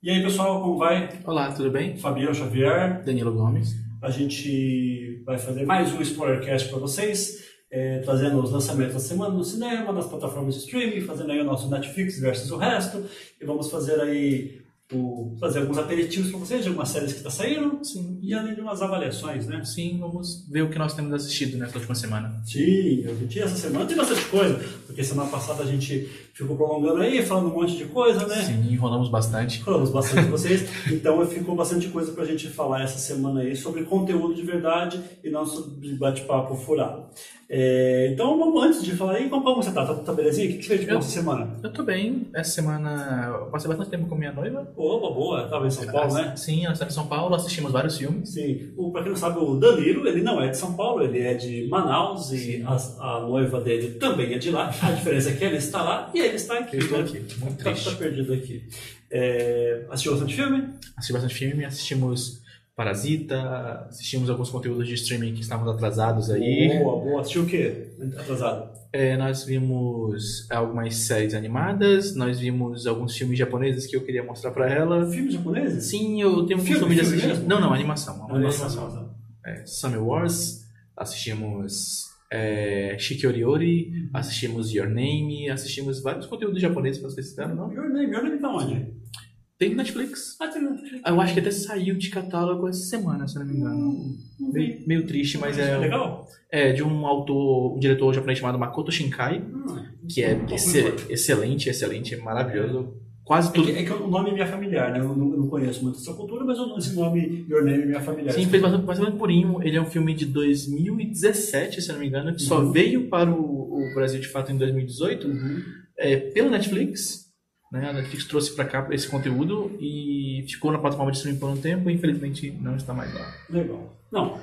E aí, pessoal, como vai? Olá, tudo bem? Fabiano Xavier. Danilo Gomes. A gente vai fazer mais um Spoilercast para vocês, é, trazendo os lançamentos da semana no cinema, nas plataformas de streaming, fazendo aí o nosso Netflix versus o resto. E vamos fazer aí o, fazer alguns aperitivos para vocês de algumas séries que está saindo. Sim. E além de umas avaliações, né? Sim, vamos ver o que nós temos assistido nessa última semana. Sim, a gente essa semana tem bastante coisa, porque semana passada a gente ficou prolongando aí, falando um monte de coisa, né? Sim, enrolamos bastante. Falamos bastante com vocês, então ficou bastante coisa pra gente falar essa semana aí sobre conteúdo de verdade e não sobre bate-papo furado. É, então, vamos, antes de falar aí, como, como você tá? Tá, tá belezinha? O que, que você fez de bom essa semana? Eu tô bem. Essa semana eu passei bastante tempo com minha noiva. Opa, boa, tava em São Paulo, né? Sim, ela está em São Paulo, assistimos vários filmes. Sim, o, pra quem não sabe, o Danilo, ele não é de São Paulo, ele é de Manaus e a, a noiva dele também é de lá. A diferença é que ela está lá e ele está aqui. Eu estou né? aqui, muito Tá, tá triste. perdido aqui. É, assistiu bastante filme? Assisti bastante filme, assistimos Parasita, assistimos alguns conteúdos de streaming que estavam atrasados aí. Boa, boa. Assistiu o quê? Atrasado. É, nós vimos algumas séries animadas, nós vimos alguns filmes japoneses que eu queria mostrar pra ela. Filmes japoneses? Sim, eu tenho um Filme, costume de assistir. mesmo? Não, não, animação. Uma animação. só. é, Summer Wars, assistimos é, Shikioriori, assistimos Your Name, assistimos vários conteúdos japoneses para vocês citaram, não? Your Name, Your Name tá onde? Tem no Netflix. Ah, tem Netflix. Eu acho que até saiu de catálogo essa semana, se não me engano. Não vi. Meio, triste, mas É é, legal? é de um autor, um diretor japonês chamado Makoto Shinkai, Hum. que é Qual exce- foi? excelente, excelente, maravilhoso. Quase É tudo. que, é que o nome é minha familiar, né? Eu não, eu não conheço muito essa cultura, mas eu- esse nome, Your Name, é minha familiar. Sim, fez bastante, bastante purinho. Ele é um filme de 2017, se não me engano, que só Uhum. veio para o, o Brasil de fato em 2018. Uhum. é, pela Netflix. Né? A Netflix trouxe para cá esse conteúdo e ficou na plataforma de streaming por um tempo e infelizmente não está mais lá. Legal. Não,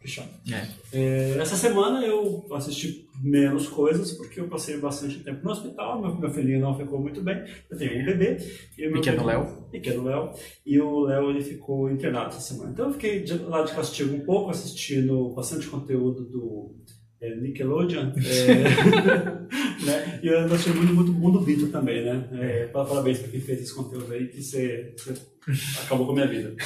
que chato. É. É, essa semana eu assisti menos coisas, porque eu passei bastante tempo no hospital, meu, meu filhinho não ficou muito bem, eu tenho um bebê. E Pequeno bebê- Léo. Pequeno Léo. E o Léo ele ficou internado essa semana. Então eu fiquei de, lá de castigo um pouco, assistindo bastante conteúdo do é, Nickelodeon. é, né? E eu assistindo muito, muito Mundo Vitor também, né? É, pa- parabéns para quem fez esse conteúdo aí, que você, você acabou com a minha vida.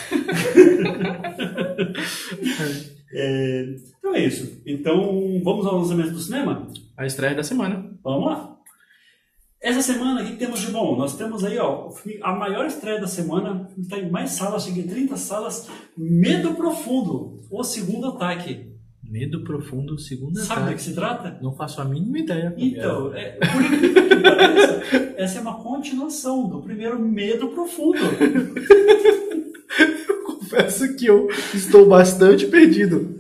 É, então é isso. Então vamos ao lançamento do cinema? A estreia da semana. Vamos lá. Essa semana, o que temos de bom? Nós temos aí, ó, a maior estreia da semana, está em mais salas, chega em 30 salas, Medo Profundo, o segundo ataque. Medo profundo, segunda Sabe do que tarde. se trata? Não faço a mínima ideia. Então, é, por incrível que pareça, essa é uma continuação do primeiro Medo Profundo. confesso que eu estou bastante perdido.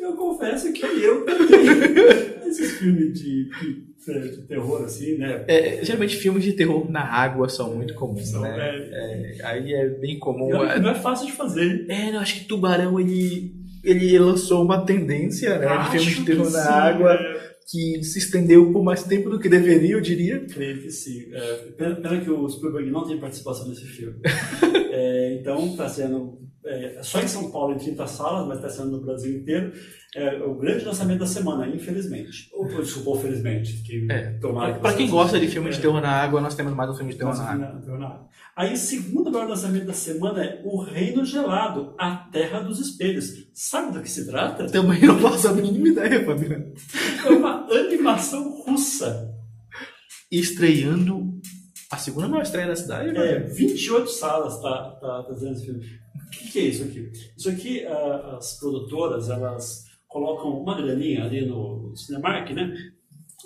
Eu confesso que eu também. Esses filmes de, de, de terror, assim, né? É, geralmente filmes de terror na água são muito comuns, São, né? é, É, aí é bem comum. que não é fácil de fazer? É, eu acho que Tubarão ele, ele lançou uma tendência né, de filmes de Acho terror que na sim, água é. que se estendeu por mais tempo do que deveria, eu diria. Creio que sim. É, pena, pena que o Spielberg não tem participação nesse filme. É, então, está sendo é, só em São Paulo em 30 salas, mas está sendo no Brasil inteiro. É o grande lançamento da semana, infelizmente. Ou, desculpa, felizmente. Que É, que quem gosta de filme de É. terror na água, nós temos mais um filme de terror na água. não, não, não. Aí, segundo maior lançamento da semana é O Reino Gelado, A Terra dos Espelhos. Sabe do que se trata? Também não faço a mínima ideia, Fabiano. É uma animação russa. Estreando a segunda maior estreia da cidade, É, Fabiano. 28 salas tá, tá fazendo esse filme. O que, que é isso aqui? Isso aqui, ah, as produtoras, elas colocam uma graninha ali no Cinemark, né?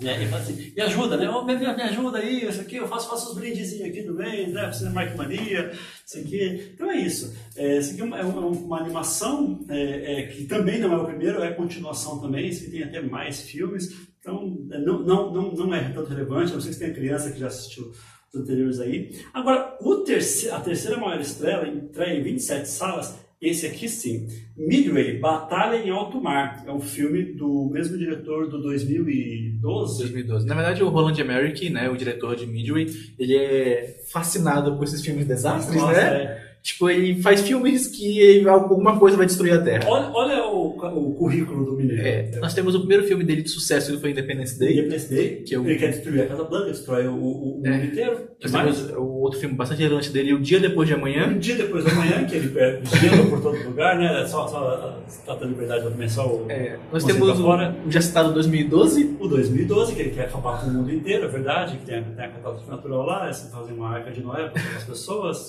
né? E fala assim, me ajuda, né? Oh, me, me ajuda aí, isso aqui, eu faço, faço os brindezinhos aqui do mês, né? Cinemark Mania, isso aqui. Então é isso. É, isso aqui é uma, é uma- animação é, é, que também não é o primeiro, é continuação também, isso aqui tem até mais filmes. Então, é, não, não, não, não é tanto relevante, não sei se tem criança que já assistiu anteriores aí. Agora, o terce- a terceira maior estreia, estreia em 27 salas, esse aqui sim. Midway, Batalha em Alto Mar. É um filme do mesmo diretor do 2012. 2012. Na verdade, o Roland Emmerich, né, o diretor de Midway, ele é fascinado por esses filmes de desastres, Nossa, né? é. Tipo, ele faz filmes que alguma coisa vai destruir a Terra. Olha, olha o, o currículo do Mineiro. É, nós temos o primeiro filme dele de sucesso, que foi Independence Day. Independence Day, Que é o- ele quer destruir a Casa Branca, destrói o, o, o É. mundo inteiro. Nós temos o outro filme bastante relevante dele, O Dia Depois de Amanhã. um dia depois da manhã, que ele é, gelo por todo lugar, né? Só, só trata a liberdade para começar o, É, nós temos o, fora? o já citado 2012. o 2012, que ele quer acabar com o mundo inteiro, é verdade, que tem, a- tem a catástrofe natural lá, eles fazem uma arca de Noé para as pessoas.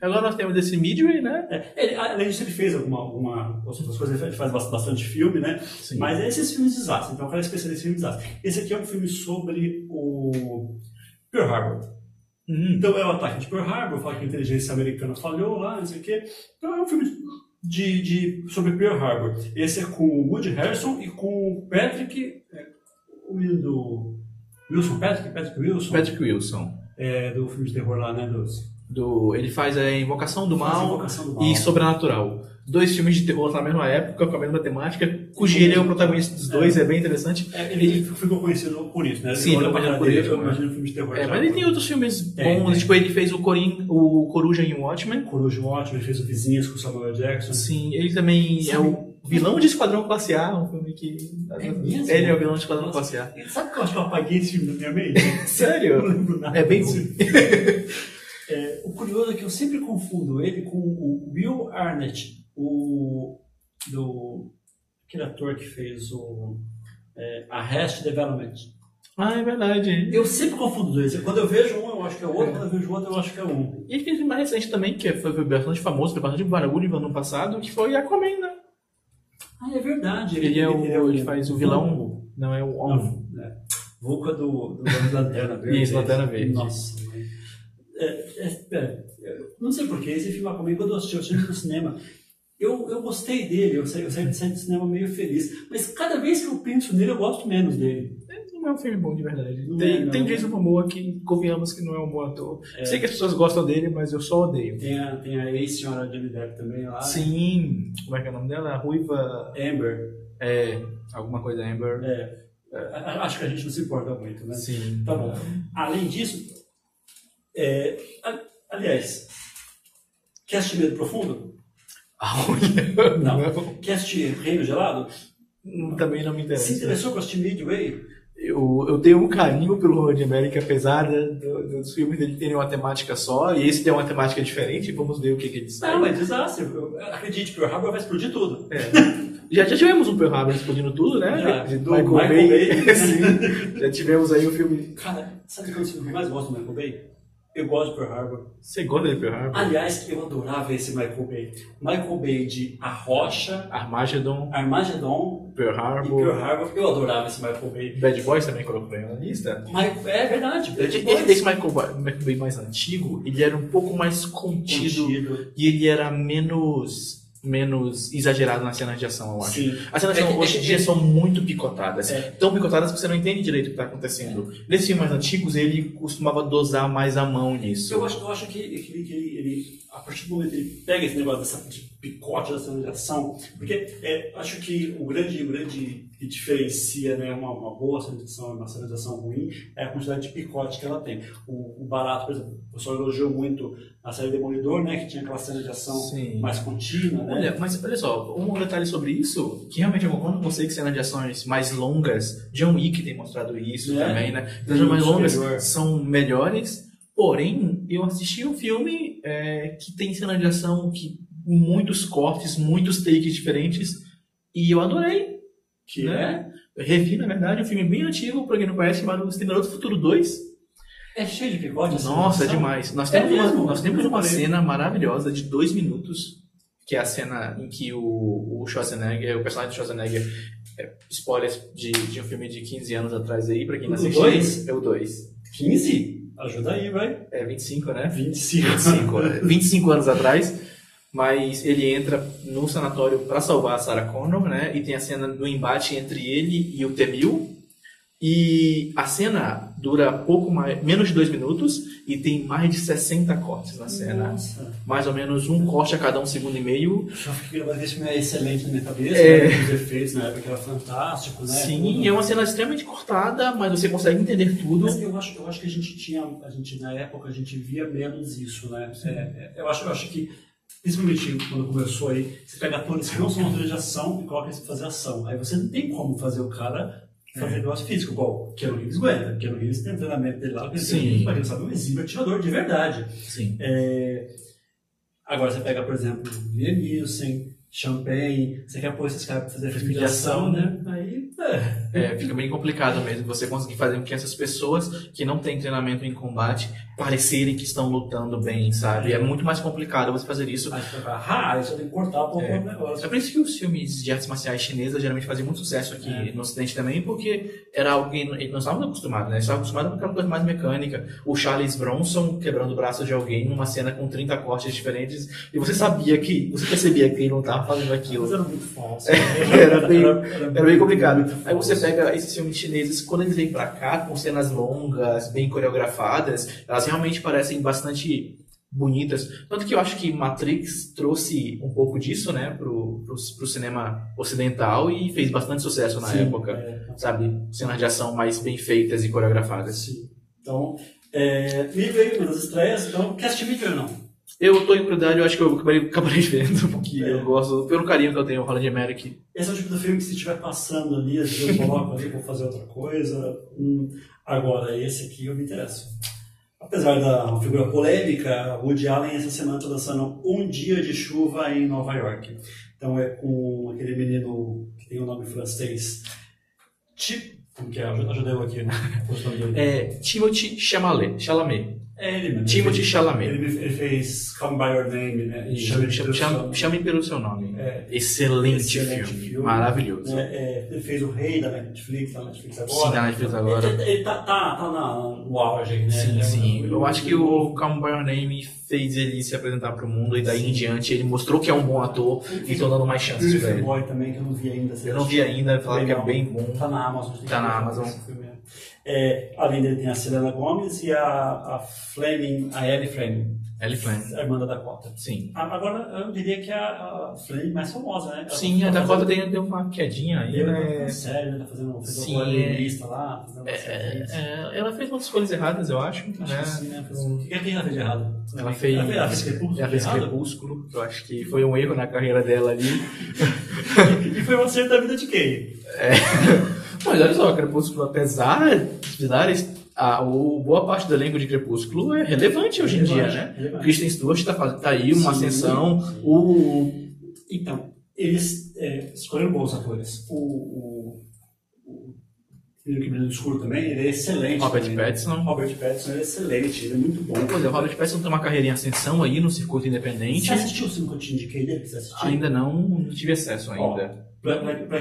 Agora nós temos esse Midway, né? É, ele, além disso, ele fez alguma, alguma outras coisas, ele faz bastante, filme, né? Sim. Mas esses filmes de desastre, então o cara é especialista em filmes de desastre. Esse aqui é um filme sobre o Pearl Harbor. Hum, Então é o ataque de Pearl Harbor, fala que a inteligência americana falhou lá, não sei o quê. Então é um filme de, de, sobre Pearl Harbor. Esse é com o Woody Harrison e com o Patrick, é, o menino do Wilson Patrick, Patrick Wilson, Patrick Wilson. é, do filme de terror lá, né? Dos, Do, ele faz a Invocação do Mal, Invocação do Mal. e Sobrenatural. Dois filmes de terror na mesma época, com a mesma temática, cujo ele é o protagonista dos dois, é, bem interessante. É, ele ficou conhecido por isso, né? Sim, Olha ficou por isso, Eu né? imagino filme de terror. É, mas ele tem outros filmes bons, tem. tipo, ele fez o, Corin, o Coruja em Watchmen. Coruja ótimo, ele fez o Vizinhos com o Samuel Jackson. Sim, ele também é Sabe- o vilão de Esquadrão Classe A, um filme que... É mesmo? Ele é o vilão de Esquadrão Nossa. Classe A. Sabe que eu acho que eu apaguei esse filme da minha mente? Eu não Sério? lembro nada. É bem ruim. É, o curioso é que eu sempre confundo ele com o Will Arnett, o do aquele ator que fez o é, Arrest Development. Ah, é verdade. Eu sempre confundo dois. Quando eu vejo um, eu acho que é o outro. Quando eu vejo o outro, eu acho que é um. E ele fez um mais recente também, que foi bastante famoso, foi bastante barulho no ano passado, que foi Aquaman, né? Ah, é verdade. Ele, é o, ele faz o vilão, não é o. Não, é. Vulca do, do Lanterna Verde. Isso, Lanterna Verde. Nossa. É, é, é, eu não sei porquê, esse filme Aquaman, quando eu assisti, eu assisti no cinema, eu, eu gostei dele, eu saí, eu saí saí do cinema meio feliz. Mas cada vez que eu penso nele, eu gosto menos dele. Não é um filme bom de verdade. Não tem é, não. tem Jason Momoa que convenhamos que não é um bom ator. É. Sei que as pessoas gostam dele, mas eu só odeio. Tem a, tem a ex-senhora Johnny Depp também lá. Sim, como é que é o nome dela? A Ruiva. Amber. É. Alguma coisa Amber. É, é, acho que a gente não se importa muito, né? Sim. Tá bom. Além disso, é, aliás, quer assistir Medo Profundo? Olha. Não. Quer assistir Reino Gelado? Não, Também não me Se interessa. interessou por assistir Midway? Eu, eu tenho um carinho pelo Road América, apesar do- dos filmes dele terem uma temática só, e esse tem uma temática diferente, vamos ver o que, que ele sai. Não, é desastre. Acredite, Pearl Harbor vai explodir tudo. É. Já, já tivemos um Pearl Harbor explodindo tudo, né? Já, De do Michael, Michael Bay. Bay. Sim. Já tivemos aí o filme. Cara, sabe qual é o filme que eu mais gosto do Michael Bay? Eu gosto de Pearl Harbor. Você gosta de Pearl Harbor? Aliás, eu adorava esse Michael Bay. Michael Bay de A Rocha, Armageddon, Armageddon Pearl Harbor. Pearl Harbor. Eu adorava esse Michael Bay. Bad Boys também colocou na lista. Michael, é verdade. Bad Boys. esse Michael, Ba- Michael Bay mais antigo, ele era um pouco mais contido, Contido. e ele era menos menos exagerado nas cenas de ação, eu acho. Sim. As cenas É de ação hoje é em que- dia são muito picotadas. É. Tão picotadas que você não entende direito o que está acontecendo. Nesses filmes mais antigos, ele costumava dosar mais a mão nisso. Eu acho, eu acho que, que ele, que ele, ele, a partir do momento que ele pega esse negócio dessa, de picote da cena de ação, porque é, acho que o grande, o grande que diferencia né, uma, uma boa cena de ação e uma cena de ação ruim é a quantidade de picote que ela tem. O, o barato, por exemplo, o pessoal elogiou muito a série Demolidor, né, que tinha aquela cena de ação Sim. mais contínua, né? Olha, mas olha só, um detalhe sobre isso, que realmente eu você que cenas de ações mais longas, John Wick tem mostrado isso É. também, né? Cenas mais longas Superior. são melhores, porém, eu assisti um filme é, que tem cena de ação que muitos cortes, muitos takes diferentes, e eu adorei, que né? Eu revi, na verdade, um filme bem antigo, pra quem não conhece, chamado Exterminador do Futuro 2. é, é cheio de picote. a cena de Nossa, é demais. Nós É temos, uma, mesmo? nós temos uma cena maravilhosa de dois minutos, que é a cena em que o, o Schwarzenegger, o personagem do Schwarzenegger, é, spoilers de, de um filme de 15 anos atrás aí, pra quem não O assistiu. dois? É o 2. 15? Ajuda aí, vai. É 25, né? 25. 25, é, 25 anos atrás. Mas ele entra no sanatório pra salvar a Sarah Connor, né? E tem a cena do embate entre ele e o T-1000. E a cena dura pouco mais, menos de dois minutos e tem mais de 60 cortes na cena. Nossa. Mais ou menos um corte a cada um segundo e meio. Eu já fiquei filme é excelente na minha cabeça, É. né? Os efeitos na época era fantástico, né? Sim, Tudo. é uma cena extremamente cortada, mas você consegue entender tudo. Mas eu acho, eu acho que a gente tinha, a gente na época a gente via menos isso, né? É, é, eu acho, eu acho que principalmente quando começou aí, você pega atores que não são atores de ação e coloca eles pra fazer ação. Aí você não tem como fazer o cara fazer negócio físico, igual Keanu Reeves aguenta. Keanu Reeves tem um treinamento dele lá, Sim. mas ele sabe um exímio atirador de verdade. Sim. É, Agora você pega, por exemplo, Liam Nielsen, Champagne, você quer pôr esses caras pra fazer filme de ação, né? Aí, é. É, fica bem complicado mesmo você conseguir fazer com que essas pessoas que não têm treinamento em combate parecerem que estão lutando bem, sabe? É muito mais complicado você fazer isso. Aí você vai ah, só tem que cortar um pouco É. o negócio. É por isso que os filmes de artes marciais chinesas geralmente faziam muito sucesso aqui É. no Ocidente também, porque era algo que nós estávamos acostumados, né? Estávamos acostumados com aquela coisa mais mecânica. O Charles Bronson quebrando o braço de alguém numa cena com 30 cortes diferentes, e você sabia que, você percebia que ele não estava fazendo aquilo. Mas era muito falso. Era bem- era Era bem complicado. muito Aí você pega esses filmes chineses, quando eles vêm pra cá, com cenas longas, bem coreografadas, elas realmente parecem bastante bonitas. Tanto que eu acho que Matrix trouxe um pouco disso, né, pro, pro, pro cinema ocidental e fez bastante sucesso na Sim, época. é. Sabe? Cenas de ação mais bem feitas e coreografadas. Sim. Então, é, aí, uma das estreias. Então, quer assistir ou não? Eu tô em prioridade, eu acho que eu acabarei, acabarei vendo, porque É. eu gosto, pelo carinho que eu tenho ao Holland Americ. Esse é o tipo do filme que se estiver passando ali, às vezes eu coloco ali, vou fazer outra coisa. Hum, agora, esse aqui eu me interesso. Apesar da figura polêmica, Woody Allen essa semana está lançando Um Dia de Chuva em Nova York. Então é com aquele menino que tem o nome francês. Ti, como que é? Ajuda eu aqui, né? O. É Timothy Chalamet. Chalamet. É ele mesmo. Timothy Ele- Chalamet. Ele, ele fez Come By Your Name, né? Chame, Chame- chame, chame, chame pelo seu nome. É. Excelente, Excelente filme. filme. Maravilhoso. É, é, ele fez o Rei da Netflix, da Netflix agora. Sim, na Netflix agora. Ele, ele tá, tá, tá na, no auge, né? Sim, Ele é sim. um- Eu acho que o Calm By Your Name fez ele se apresentar pro mundo e daí em diante ele mostrou que é um bom ator e estão dando mais chances pra ele. Boy também, que eu não vi ainda. Eu não vi ainda, falaram que é bem bom. Tá na Amazon. Tá na Amazon. esse filme. É, além dele tem a Selena Gomez e a, a Fleming, a Ellie Fleming, Ellie Flynn. a irmã da Dakota. Sim. A- Agora, eu diria que é a, a Fleming mais famosa, né? Ela Sim, tá a Dakota fazendo- deu, deu uma quedinha aí, Ela tá né? fazendo série, né? Tá fazendo, fez Sim, uma é. lista lá. fazendo uma série. É, é, ela fez umas escolhas erradas, eu acho. Acho né? que sim, né? Fez- O que é que ela fez de errado? Ela fez, Ela fez, ela fez Crepúsculo? ela fez? Crepúsculo, eu acho que foi um erro na carreira dela ali. E foi um acerto da vida de quem? Mas olha só, Crepúsculo, apesar de dar a, o, boa parte do elenco de Crepúsculo é relevante hoje em dia, né? relevante. Kristen Stewart tá, faz- tá aí, uma Sim, ascensão. sim. O, Então, eles é, escolheram bons atores. O, o, o que brilha escuro também, ele é excelente. Robert também, né? Pattinson. Robert Pattinson é excelente, ele é muito bom. Pois é, o Robert Pattinson tem uma carreira em ascensão aí no circuito independente. Você assistiu o filme que eu te indiquei dele? que Você assistiu? Ainda não, não tive acesso ainda. Pra,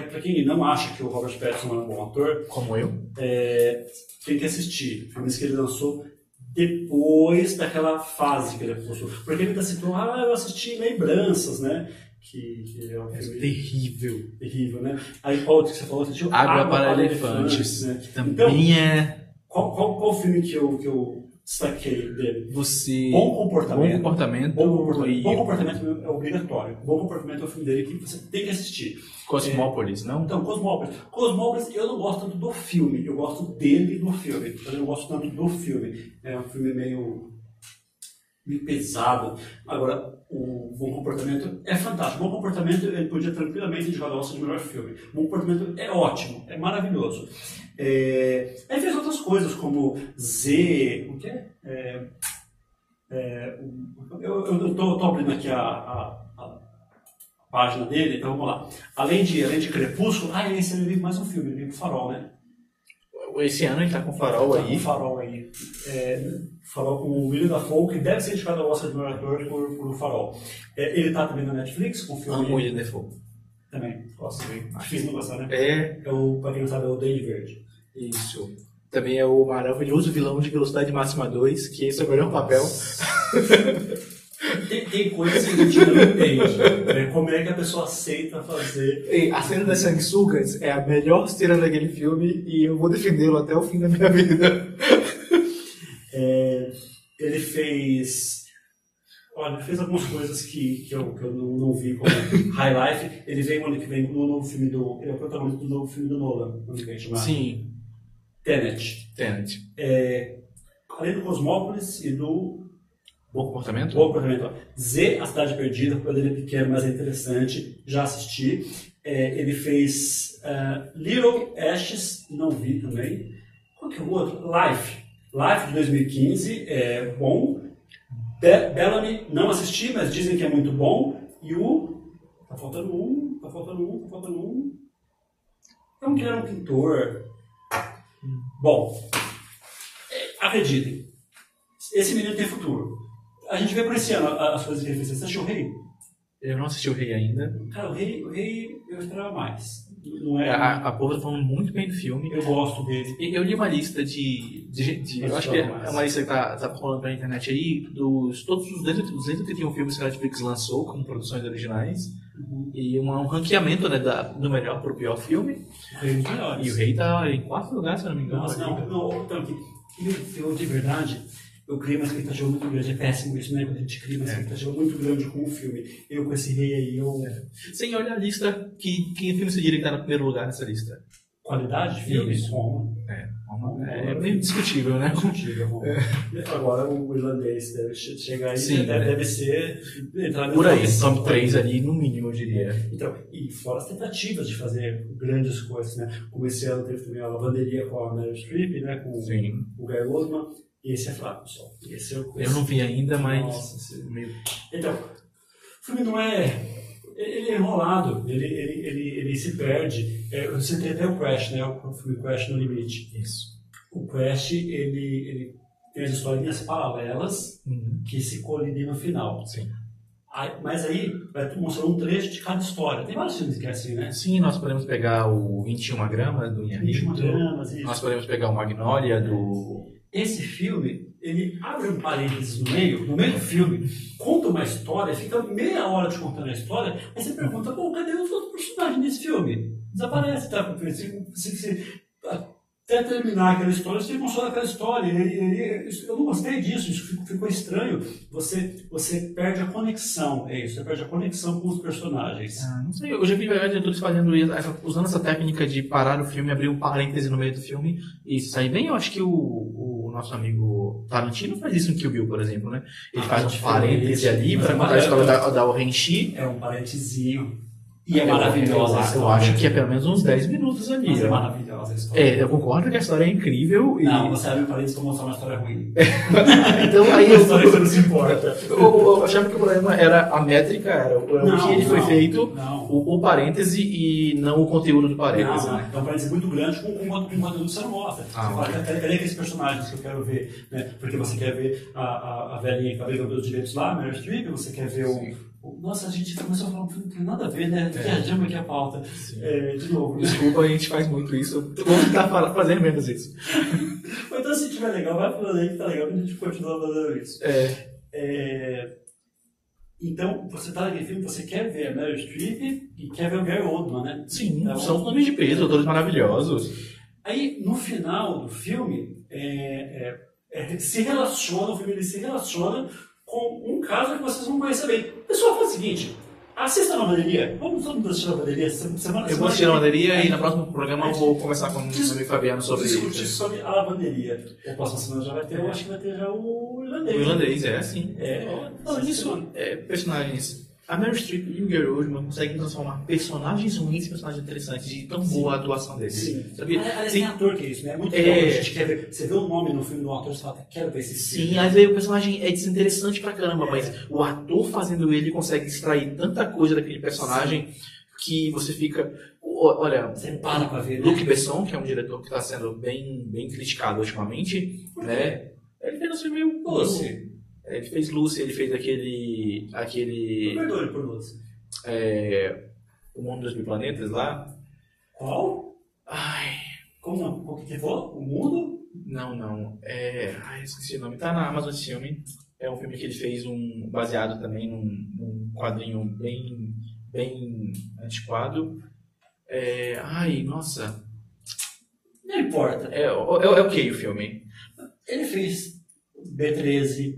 pra quem não acha que o Robert Pattinson é um bom ator, Como eu. é, tem que assistir. Filmes que ele lançou depois daquela fase que ele postou. Porque ele ainda citou, ah, eu assisti Lembranças, né? Que, que é um filme Terrível. terrível, né? Aí qual outro que você falou? Você assistiu Água, para, elefantes. né? Que também é Qual, qual, qual filme que eu, que eu destaquei dele? você. Bom comportamento. Bom comportamento. Bom comportamento. Bom comportamento é obrigatório. Bom comportamento é o filme dele que você tem que assistir. Cosmópolis, não? Então, Cosmópolis. Cosmópolis, eu não gosto tanto do filme, eu gosto dele no filme. Eu não gosto tanto do filme. É um filme meio, meio pesado. Agora, o Bom Comportamento é fantástico. Bom Comportamento, ele podia tranquilamente jogar o de melhor filme. Bom Comportamento é ótimo, é maravilhoso. É... Aí fez outras coisas, como Z, o que é? É, é, o- eu estou abrindo aqui a, a, a página dele, então vamos lá. Além de, além de Crepúsculo, ah, esse ele veio mais um filme, ele veio com Farol, né? Esse ano ele tá com farol Tá com aí. Farol aí. É, farol com o William Dafoe, que deve ser indicado ao Oscar de melhor ator por, por Farol. É, ele tá também na Netflix com o filme. Amo William Defoe. Também, gosto também. Difícil não gostar, né? É, É o, pra quem não sabe, é o Dave Verde. isso. Também é o maravilhoso vilão de Velocidade Máxima 2, que esse é o melhor papel. Tem, tem coisas que a gente não entende. né? Como é que a pessoa aceita fazer a cena das sanguessugas é a melhor cena daquele filme e eu vou defendê-lo até o fim da minha vida. É, ele fez. Olha, ele fez algumas coisas que, que, eu, que eu não, não vi como High Life. Ele veio ano que vem no novo filme do. Ele é o protagonista do novo filme do Nolan, ano que Sim, Tenet. Tenet. É, além do Cosmópolis e do Bom comportamento? Bom comportamento. Z, A Cidade Perdida, quando ele é pequeno, mas é interessante, já assisti. É, ele fez uh, Little Ashes, não vi também. Qual que é o outro? Life. Life de 2015, é bom. Be Bellamy, não assisti, mas dizem que é muito bom. E o. Tá faltando um, tá faltando um, tá faltando um. É um que era um pintor. Bom, acreditem, esse menino tem futuro. A gente vê por esse ano as coisas ele fez. Você assistiu o Rei? Eu não assisti o Rei ainda. Cara, o Rei, o Rei eu esperava mais. Não é... A, a povo tá falando muito bem do filme. Eu gosto dele. Eu li uma lista de. de, de eu acho que é uma lista que tá, tá rolando pela internet aí, dos todos os 231 filmes que a Netflix lançou como produções originais. Uhum. E um, um ranqueamento né, da, do melhor pro pior filme. Rei E o Rei tá em quarto lugar, se eu não me engano. Nossa, não, não, então, eu, de verdade, eu criei uma expectativa muito grande. É péssimo isso, né? Quando a gente cria uma é. expectativa é. muito grande com o filme. Eu com esse rei aí, eu. É. Sem olhar a lista, que, que filme você diria que está no primeiro lugar nessa lista? Qualidade de filme? Roma. É. Roma é, é meio discutível, né? Discutível, é. Agora o irlandês deve chegar aí, Sim, deve, deve ser. Por aí, top 3 ali, no mínimo, eu diria. Então, e fora as tentativas de fazer grandes coisas, né? Como esse ano teve também a lavanderia com a Meryl Streep, né? Com Sim. o Guy Oldman. Esse é fraco, pessoal. Esse é o, esse... Eu não vi ainda, mas. Nossa, esse... meio... Então, o filme não é. Ele é enrolado, ele, ele, ele, ele se perde. É, você tem até o Crash, né? O filme Crash no Limite. Isso. O Crash, ele, ele tem as historinhas paralelas uhum. que se colidem no final. Sim. Aí, mas aí vai mostrar um trecho de cada história. Tem vários filmes que é assim, né? Sim, nós podemos pegar o 21 gramas do Inharito. 21 gramas, isso. Nós podemos pegar o Magnolia do esse filme, ele abre um parênteses no meio, no meio do filme, conta uma história, fica meia hora te contando a história, aí você pergunta, pô, cadê os outros personagens desse filme? Desaparece, tá? Se, se, se, até terminar aquela história, você consola aquela história. Ele, ele, eu não gostei disso, isso ficou, ficou, estranho. Você, você perde a conexão, é isso, você perde a conexão com os personagens. Ah, não sei, eu já vi diretores fazendo isso, usando essa técnica de parar o filme, abrir um parêntese no meio do filme e sair bem. Eu acho que o, o nosso amigo Tarantino faz isso no Kill Bill, por exemplo, né? Ele ah, faz um parêntese ali para contar a história da, da Orenchi. É um parênteses e é maravilhosa. Eu, eu acho que é pelo menos uns 10 minutos ali. Mas é maravilhosa a história. É, eu concordo que a história é incrível. E... Não, você abre o parênteses para mostrar uma história ruim. então aí eu. história você não se importa. Eu, eu, achava que o problema era a métrica, era o, não, que ele não, foi feito, o, o, parêntese e não o conteúdo do parêntese. Não, é um parêntese muito grande com, com conteúdo que você não mostra. Ah, você fala, cadê, aqueles personagens que eu quero ver? Né? Porque você quer ver a, a, a velhinha que tá brigando pelos direitos lá, Meryl Streep, você quer ver o nossa, a gente começou a falar, não tem nada a ver, né? É. Viajamos aqui a pauta. É, de novo. Desculpa, a gente faz muito isso. Vamos tentar fazer menos isso. então, se tiver legal, vai falando aí que tá legal, a gente continua fazendo isso. É. é... Então, você tá naquele filme, você quer ver a Meryl Streep e quer ver o Gary Oldman, né? Sim, então, são nomes de peso, todos maravilhosos. Aí, no final do filme, é, é, é se relaciona, o filme se relaciona com um caso que vocês vão conhecer bem. Pessoal, faz o seguinte, assista a lavanderia. Vamos todo mundo assistir a lavanderia semana Eu vou assistir a lavanderia e no próximo programa eu vou conversar com o meu amigo Fabiano sobre isso. Discutir sobre a lavanderia. A próxima semana já vai ter, eu acho que vai ter já o irlandês. O irlandês, é, sim. É, Falando nisso, é, personagens a Meryl Streep e o Gary Oldman conseguem transformar personagens ruins em personagens interessantes de tão boa a atuação deles. Sim. Sabia? Aliás, tem ator que é isso, né? É muito. É... A gente quer ver, você vê o nome no filme do ator e fala, quero ver esse filme. Sim, às vezes o personagem é desinteressante pra caramba, é. mas o ator fazendo ele consegue extrair tanta coisa daquele personagem Sim. que você fica. Olha, você para pra ver. Né? Luc Besson, que é um diretor que está sendo bem, bem criticado ultimamente, né? Ele fez um filme. Doce. Ele fez Lucy, ele fez aquele. aquele. Perdoe por Lucy. É, o Mundo dos Mil Planetas lá. Qual? Ai. Como não? Qual que foi? O Mundo? Não, não. É. Ai, esqueci o nome. Tá na Amazon esse filme. É um filme que ele fez um. baseado também num, num quadrinho bem. bem antiquado. É, ai, nossa. Não importa. É, é, é ok o filme. Ele fez B13,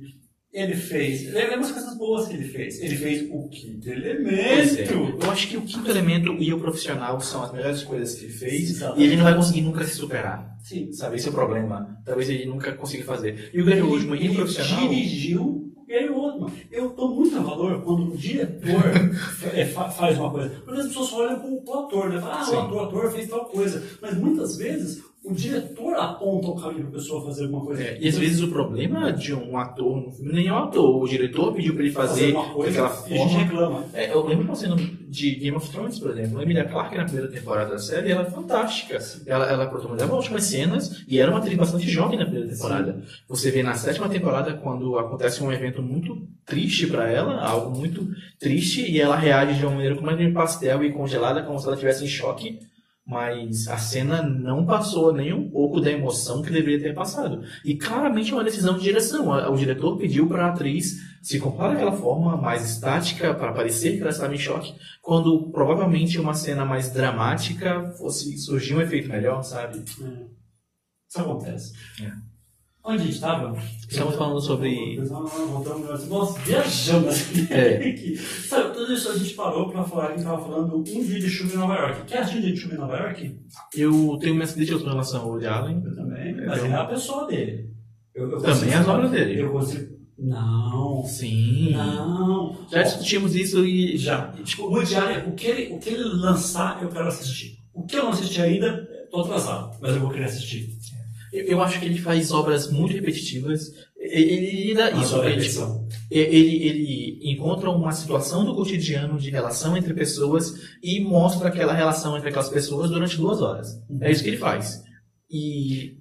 ele fez. Lembra as coisas boas que ele fez. Ele fez o quinto elemento. É. Eu acho que o quinto elemento e o profissional são as melhores coisas que ele fez. Exatamente. E ele não vai conseguir nunca se superar. Sim. Sabe? Esse é o problema. Talvez ele nunca consiga fazer. E o Gary Oldman e o profissional. dirigiu o Gary Eu dou muito valor quando o diretor é, fa- faz uma coisa. Porque as pessoas só olham pro, pro ator, né? Falam, ah, Sim. o ator, o ator fez tal coisa. Mas muitas vezes o diretor aponta o caminho para a pessoa fazer alguma coisa. É, e às vezes o problema de um ator no filme nem é o ator. O diretor pediu pra ele fazer uma coisa daquela e a gente forma. reclama. É, eu lembro uma cena de Game of Thrones, por exemplo. A Emilia Clarke, na primeira temporada da série, ela é fantástica. Ela, ela protagonizava ótimas cenas e era uma atriz bastante jovem na primeira temporada. Você vê na sétima temporada, quando acontece um evento muito triste pra ela, algo muito triste, e ela reage de uma maneira completamente pastel e congelada, como se ela estivesse em choque. Mas a cena não passou nem um pouco da emoção que deveria ter passado. E claramente é uma decisão de direção. O diretor pediu para a atriz se comportar daquela forma mais estática, para parecer que ela estava em choque, quando provavelmente uma cena mais dramática fosse surgir um efeito melhor, sabe? É. Isso acontece. É. Onde a gente estava? Estamos falando sobre. Voltamos, nossa, viajamos. É. Sabe, tudo isso a gente parou para falar que estava falando um dia de chuva em Nova York. Quer assistir um dia de chuva em Nova York? Eu tenho minhas críticas com relação ao Woody Allen. Eu também. Mas eu- é a pessoa dele. Eu, eu Também as obras dele. Eu consigo. Não. Sim. Não. Já discutimos isso e. Já. Tipo, o Woody Allen, o que, ele, o que ele lançar, eu quero assistir. O que eu não assisti ainda, estou atrasado, mas eu vou querer assistir. Eu acho que ele faz obras muito repetitivas. Ele, lida isso. Ele, repetição. ele, ele encontra uma situação do cotidiano de relação entre pessoas e mostra aquela relação entre aquelas pessoas durante duas horas. É isso que ele faz. E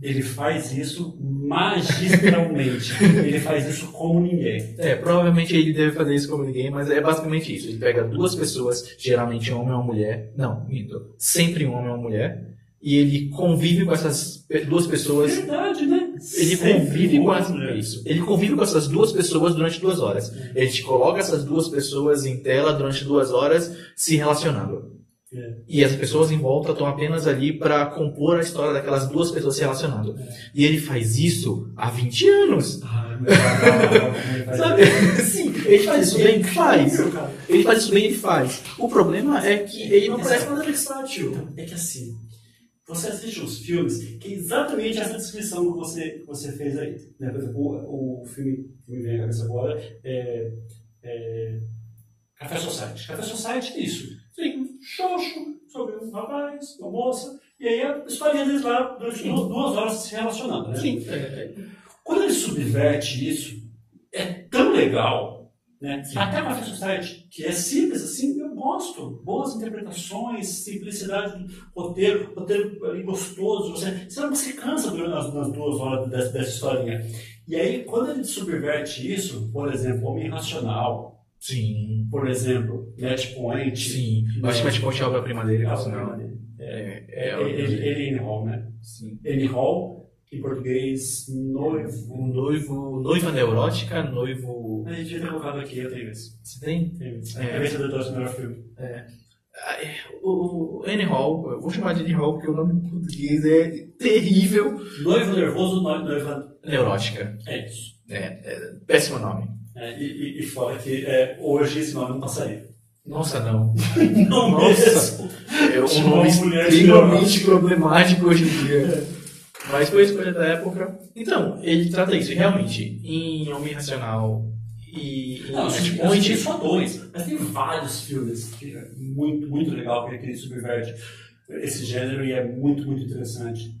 Ele faz isso magistralmente. ele faz isso como ninguém. é, provavelmente ele deve fazer isso como ninguém, mas é basicamente isso. Ele pega duas pessoas, geralmente um homem ou uma mulher, não, minto, sempre um homem ou uma mulher, e ele convive com essas duas pessoas Verdade, né? Ele Sempre convive com essa, mulher. isso. Ele convive com essas duas pessoas durante duas horas. Ele te coloca essas duas pessoas em tela durante duas horas se relacionando. É. E as pessoas em volta estão apenas ali para compor a história daquelas duas pessoas se relacionando. É. E ele faz isso há 20 anos. Ai, meu Deus. Sabe? Sim, ele faz isso bem, faz. Meu cara. Ele faz isso bem, ele faz. O problema é que ele não parece nada versátil. É que assim, você assiste os filmes, que é exatamente essa descrição que você, que você fez aí. Né? Por exemplo, o, o filme que me vem à cabeça agora é, é Café Society. Café Society é isso. Tem um xoxo sobre um rapaz, uma moça, e aí a historinha deles lá durante du- duas horas se relacionando. Né? Sim. é, Quando ele subverte isso, é tão legal, né? Até Café Society, que é simples assim, eu gosto. Boas interpretações, simplicidade do roteiro, roteiro ali gostoso. Você, você não se cansa durante as, nas duas horas dessa, dessa historinha. E aí, quando ele subverte isso, por exemplo, Homem Racional, Sim. por exemplo, Match Point, Sim. Eu acho que contar a obra-prima dele, é, por é, é, É, é, é, ele, ele né? Sim. Ele Hall, em português, noivo. Noivo, noiva neurótica, noivo. A gente devia ter colocado aqui, eu tenho isso. Você tem? Tem isso. É. É vencedor do melhor filme. É, O, o Annie Hall, eu vou chamar de Annie Hall porque o nome em português é terrível. Noivo nervoso, noi- noiva. Neurótica. É isso. É, é, péssimo nome. É, e, e, fora que é, hoje esse nome não passaria. Nossa, não. Não Nossa. É um nome extremamente problemático hoje em dia. Mas foi a escolha da época. Então, ele trata isso. Realmente, em Homem Racional e em Não, assisti Point, só dois, mas tem vários filmes que é muito, muito legal que ele subverte esse gênero e é muito, muito interessante.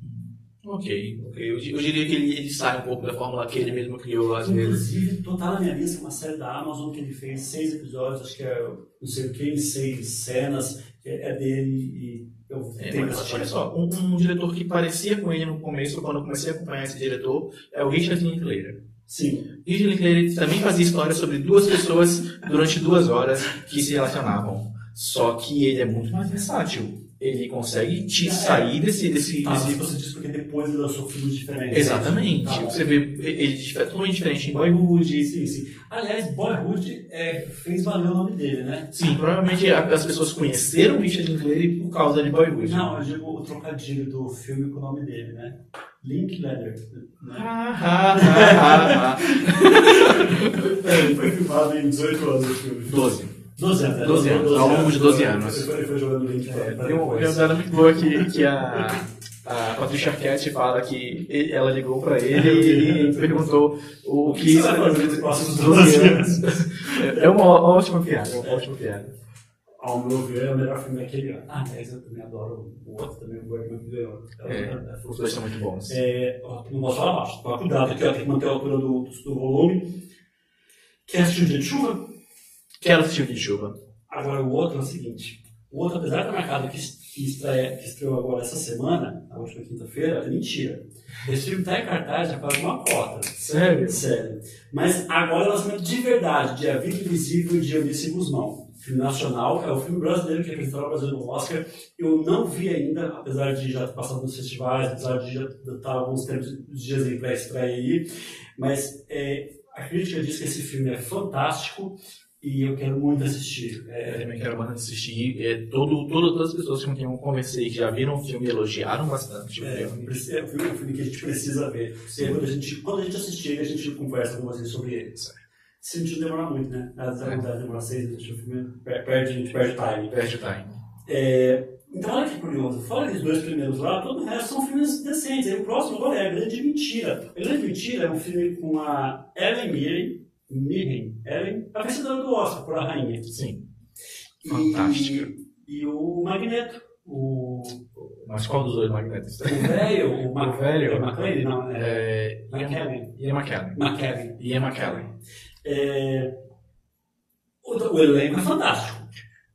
Ok, ok. Eu, eu diria que ele, ele sai um pouco da fórmula que ele mesmo criou às vezes. Inclusive, tô- tá na minha lista uma série da Amazon que ele fez seis episódios, acho que é não sei o que, seis cenas, é, é dele e eu É, tenho mas olha só, um, um diretor que parecia com ele no começo, quando eu comecei a acompanhar esse diretor, é o Richard Linklater. Sim, Richard Linklater também fazia histórias sobre duas pessoas durante duas horas que se relacionavam. Só que ele é muito mais versátil. Ele consegue te É. sair desse, desse, tá, desse você disse porque depois ele lançou filmes diferentes. Exatamente. Tá. Você vê ele dif- totalmente diferente em Boyhood. Sim, sim. Aliás, Boyhood é, fez valer o nome dele, né? Sim, provavelmente as pessoas conheceram o Richard Linklater por causa de Boyhood. Não, eu digo o trocadilho do filme com o nome dele, né? Linklater. Né? Ah, ah, ah, ah, Ele foi filmado em 18 anos o filme. ah. 12. 12 anos, né? 12 anos, ao longo de 12 anos. Pra, pra Tem um- uma dada muito boa que, que a, a Patrícia Arquette fala que ele- ela ligou pra ele e perguntou o que você vai fazer nos próximos 12 12 anos. É uma ó- ótima piada, uma ótima piada. Ao meu ver, é o melhor filme daquele ano. Ah, mas eu também adoro o outro também, o ganhou. É, os dois são muito bons. É, não posso falar baixo. Toma cuidado aqui, ó, tem que manter a altura do, do volume. Quer assistir o Dia de Chuva? Quero assistir o de chuva. Agora, o outro é o seguinte. O outro, apesar de estar marcado que, que, estreia, que estreou agora essa semana, na última quinta-feira, é mentira. Esse filme está em cartaz já faz uma cota. Sério? Sério. Mas agora é o lançamento de verdade, dia 20 Invisível e dia Ulisses Guzmão. Filme nacional, é o filme brasileiro que representará o Brasil no Oscar. Eu não vi ainda, apesar de já ter passado nos festivais, apesar de já estar alguns dias em pré-estreia aí, mas é, a crítica diz que esse filme é fantástico e eu quero muito assistir. Eu É, também quero bastante assistir. É, todo, todo, todas as pessoas com quem eu conversei que já viram o filme elogiaram bastante o é, é um filme, é um filme que a gente precisa ver. Quando, a gente, quando a gente assistir, a gente conversa com vocês sobre ele. Se a gente não demorar muito, né? Às vezes É. demorar seis o filme per- perde, a gente perde time. Perde o time. É, então, olha que curioso. Fora aqueles dois primeiros lá, todo o resto são filmes decentes. Aí o próximo agora é A Grande Mentira. A Grande Mentira é um filme com a Ellen Mirren, Mirren, Ellen, a vencedora do Oscar por A Rainha. Sim. E- Fantástica. E, o Magneto, o, Mas qual dos dois magnetos? o velho, o, Ma- O velho. é McLean? Não, é É, McKellen. Ian McKellen. McKellen. Ian McKellen. É, o, o elenco é fantástico.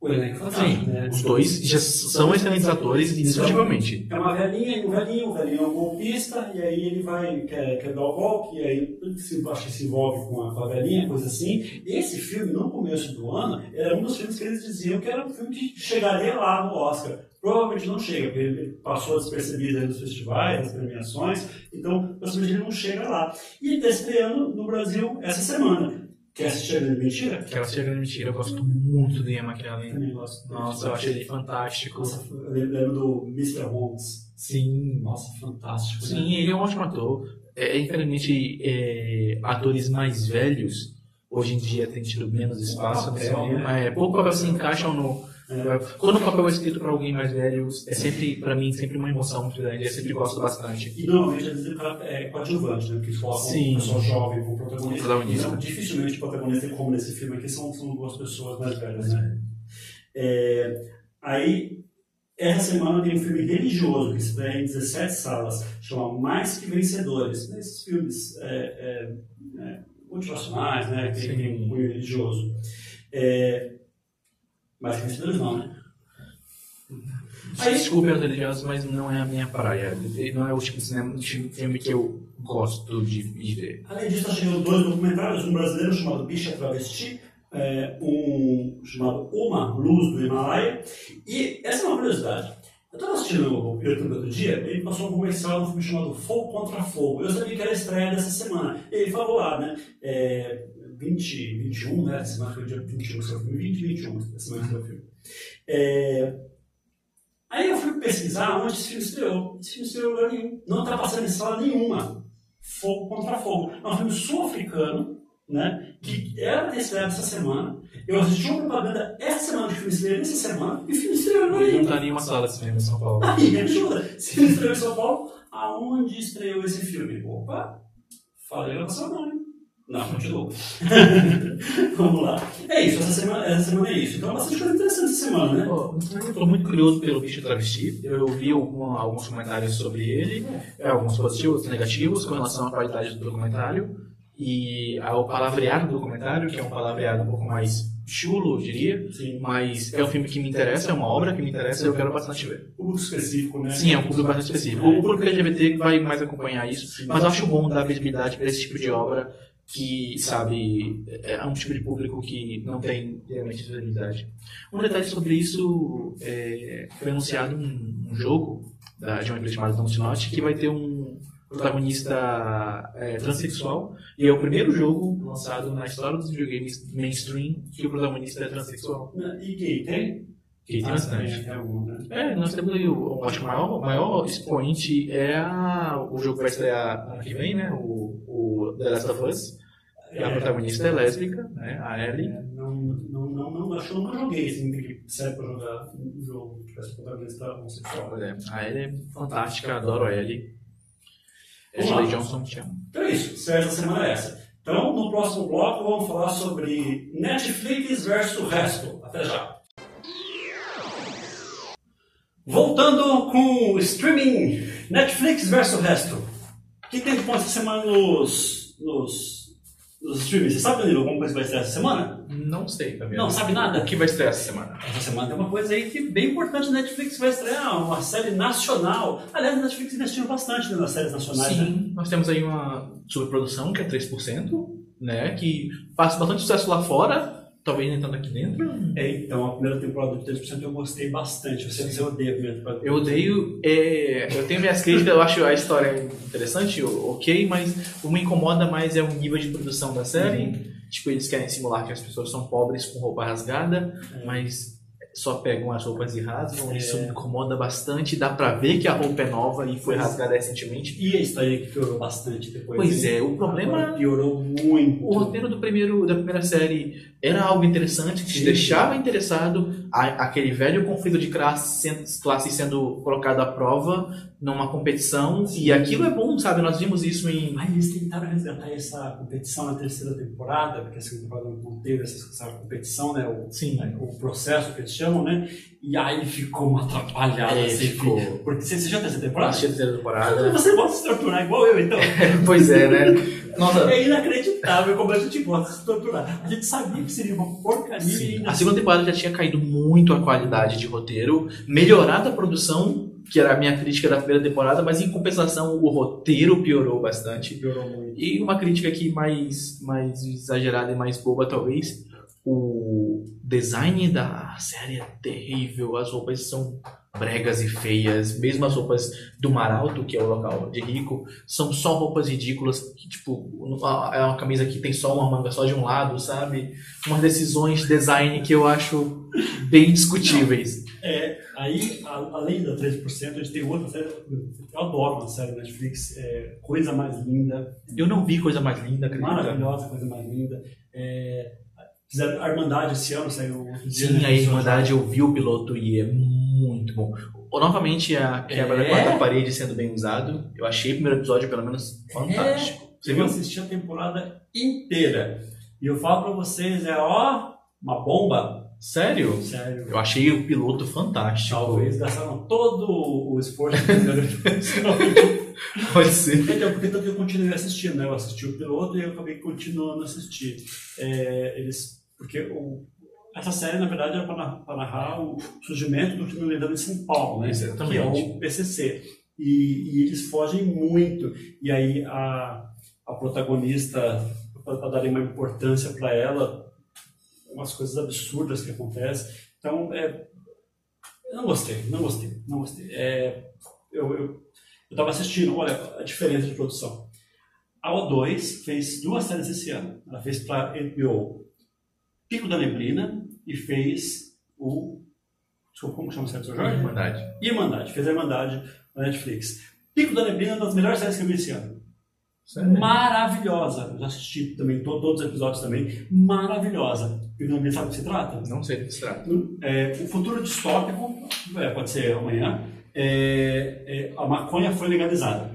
O elenco fantástico, Sim, né? os dois já são excelentes atores, indiscutivelmente. É uma velhinha e um velhinho, o velhinho é um golpista, e aí ele vai, quer, quer dar o golpe, e aí se, acho que se envolve com a, com a velhinha, coisa assim. Esse filme, no começo do ano, era um dos filmes que eles diziam que era um filme que chegaria lá no Oscar. Provavelmente não chega, porque ele passou despercebido nos festivais, nas premiações, então possivelmente ele não chega lá. E está estreando no Brasil essa semana. Quer assistir a Grande Mentira? Aquela chega de mentira, eu gosto muito do Ian McKellen. Também gosto. Nossa, eu achei ele fantástico. Nossa, eu lembro do Mr. Holmes. Sim, Nossa, fantástico. né? Sim, ele é um ótimo ator. É, infelizmente, é, atores mais velhos hoje em dia têm tido menos espaço Papel, cinema. né? É, pouco papel se encaixam no. É. Quando o papel é escrito para alguém mais velho, é sempre, para mim, sempre uma emoção muito grande. Eu sempre gosto bastante. E normalmente às vezes cara é coadjuvante, né? Porque colocam Sim. uma pessoa jovem como protagonista. Protagonista. Então, dificilmente o protagonista, como nesse filme aqui, são, são duas pessoas mais velhas, né? É, aí, essa semana tem um filme religioso que estreia em 17 salas, chama Mais Que Vencedores. Esses filmes é, é, é, motivacionais, né? Que tem, tem um cunho religioso. É, mais que Vencedores não, né? Desculpe as religiosas, mas não é a minha praia. Não é o tipo de cinema, de filme que eu gosto de, de ver. Além disso, chegando dois documentários, um brasileiro chamado Bicha Travesti, é, um chamado Uma Luz do Himalaia. E essa é uma curiosidade. Eu estava assistindo o YouTube outro dia, ele passou um comercial no filme chamado Fogo contra Fogo. Eu sabia que era a estreia dessa semana. E ele falou lá, né? É, 20, 21, né? Semana foi dia 21, esse é o filme. 20, 21, essa semana foi o filme. É, aí eu fui pesquisar onde esse filme estreou. Esse filme estreou em lugar nenhum. Não está passando em sala nenhuma. Fogo contra Fogo. É um filme sul-africano, né? Que era ter estreado essa semana. Eu assisti uma propaganda essa semana de filme estreou essa semana e o filme estreou no Ele não Rio. tá em nenhuma sala de cinema em São Paulo. Aí, me ajuda. Se ele estreou em São Paulo, aonde estreou esse filme? Opa, falei com seu nome. Não, continua. Vamos lá. É isso, essa semana, essa semana é isso. Então, bastante coisa interessante essa semana, né? Eu tô muito curioso pelo bicho travesti. Eu vi algum- alguns comentários sobre ele, é, alguns positivos, outros negativos, com relação à qualidade do documentário e ao palavreado do documentário, que é um palavreado um pouco mais chulo, eu diria. Sim. Mas é um filme que me interessa, é uma obra que me interessa e eu quero bastante ver. Público específico, né? Sim, é um público bastante específico. O público LGBT vai mais acompanhar isso, mas eu acho bom dar visibilidade para esse tipo de obra que, sabe, é um tipo de público que não tem realmente visibilidade. Um detalhe sobre isso, é, foi anunciado um, um jogo da, de uma empresa chamada Don't Not que vai ter um protagonista é, transexual e é o primeiro jogo lançado na história dos videogames mainstream que o protagonista é transexual. E gay, tem? Que tem Ah, bastante. é né? É, nós temos aí, o, acho que o maior, maior expoente é a, o jogo que vai estrear ano que vem, né? O, o The Last of Us. E a protagonista é lésbica, né? A Ellie. É, não, não, não, não, acho que eu nunca joguei assim, que serve pra jogar um jogo que tivesse protagonista homossexual. Pois é, a Ellie é fantástica, adoro a Ellie. Ashley Johnson te amo. Então é isso, série da semana é essa. Então, no próximo bloco, vamos falar sobre Netflix versus o resto. Até já. Voltando com o streaming Netflix versus o resto. O que tem de bom essa semana nos, nos, nos streamings? Você sabe, Danilo, alguma coisa que vai estrear essa semana? Não sei, Fabiano. Não, sabe nada? O que vai estrear essa semana? Essa semana tem uma coisa aí que é bem importante. A Netflix vai estrear uma série nacional. Aliás, a Netflix investiu bastante né, nas séries nacionais. Né? Sim, nós temos aí uma superprodução que é 3%, né? Que faz bastante sucesso lá fora, talvez nem tanto aqui dentro. É, então, a primeira temporada de 3% eu gostei bastante. Você, você odeia a primeira temporada. Eu odeio. é, eu tenho minhas críticas, eu acho a história interessante, ok, mas o que me incomoda mais é o nível de produção da série. Tipo, eles querem simular que as pessoas são pobres com roupa rasgada, É. mas só pegam as roupas e rasgam. É. Isso me incomoda bastante. Dá pra ver que a roupa é nova e foi rasgada recentemente. E a história que piorou bastante depois. Pois hein? é, o problema- Agora piorou muito. O roteiro do primeiro, da primeira série era algo interessante, que te deixava interessado. A- aquele velho conflito de classe, sen- classe sendo colocado à prova numa competição. E aquilo é bom, sabe? Nós vimos isso em. Aí eles tentaram resgatar essa competição na terceira temporada, porque a segunda temporada não teve essa, essa competição, né? O, Sim. o processo que eles chamam, né? E aí ficou uma atrapalhada. É, assim, ficou. Porque você, você já tem essa temporada? assisti a terceira temporada. Você gosta de se torturar igual eu, então. pois é, né? Nossa. É inacreditável como a gente gosta de se torturar. A gente sabia que seria uma porcaria Sim. A segunda temporada já tinha caído muito a qualidade de roteiro, melhorado a produção, que era a minha crítica da primeira temporada, mas em compensação o roteiro piorou bastante. piorou muito. E uma crítica aqui mais, mais exagerada e mais boba, talvez. O design da série é terrível, as roupas são bregas e feias, mesmo as roupas do Mar Alto, que é o local de rico, são só roupas ridículas, que tipo, é uma camisa que tem só uma manga só de um lado, sabe? Umas decisões de design que eu acho bem discutíveis. É, aí, a- além da 3%, a gente tem outra série. Eu adoro uma série da Netflix, é, Coisa Mais Linda, Eu não vi coisa mais linda, maravilhosa, Coisa Mais Linda. É, fizeram a Irmandade esse ano, saiu outro dia. Sim, né, a Irmandade eu vi o piloto e é bom. Novamente, a quebra da É? quarta parede sendo bem usado. Eu achei o primeiro episódio, pelo menos, fantástico. Você Eu viu? assisti a temporada inteira. E eu falo pra vocês, é ó, uma bomba. Sério? Sério. Eu achei o piloto fantástico. Talvez gastaram todo o esforço que fizeram. Pode ser. Então, porque tanto eu continuei assistindo, né? Eu assisti o piloto e eu acabei continuando a assistir. É, eles, porque o, essa série, na verdade, era para narrar o surgimento do crime organizado em São Paulo, né? Exatamente. Que é o PCC. E, e eles fogem muito. E aí a, a protagonista, para darem uma importância para ela, umas coisas absurdas que acontecem. Então, é, eu não gostei, não gostei, não gostei. É, eu, eu, eu tava assistindo, olha a diferença de produção. A O2 fez duas séries esse ano. Ela fez para HBO Pico da Neblina e fez o. Desculpa, como chama a série do seu Jorge? Irmandade. Irmandade. Fez a Irmandade na Netflix. Pico da Neblina é uma das melhores séries que eu vi esse ano. Sério? Maravilhosa. Eu já assisti também to- todos os episódios também. Maravilhosa. Pico da Neblina sabe do que se trata? Não sei do que se trata. É, o futuro distópico, é, pode ser amanhã, é, é, a maconha foi legalizada.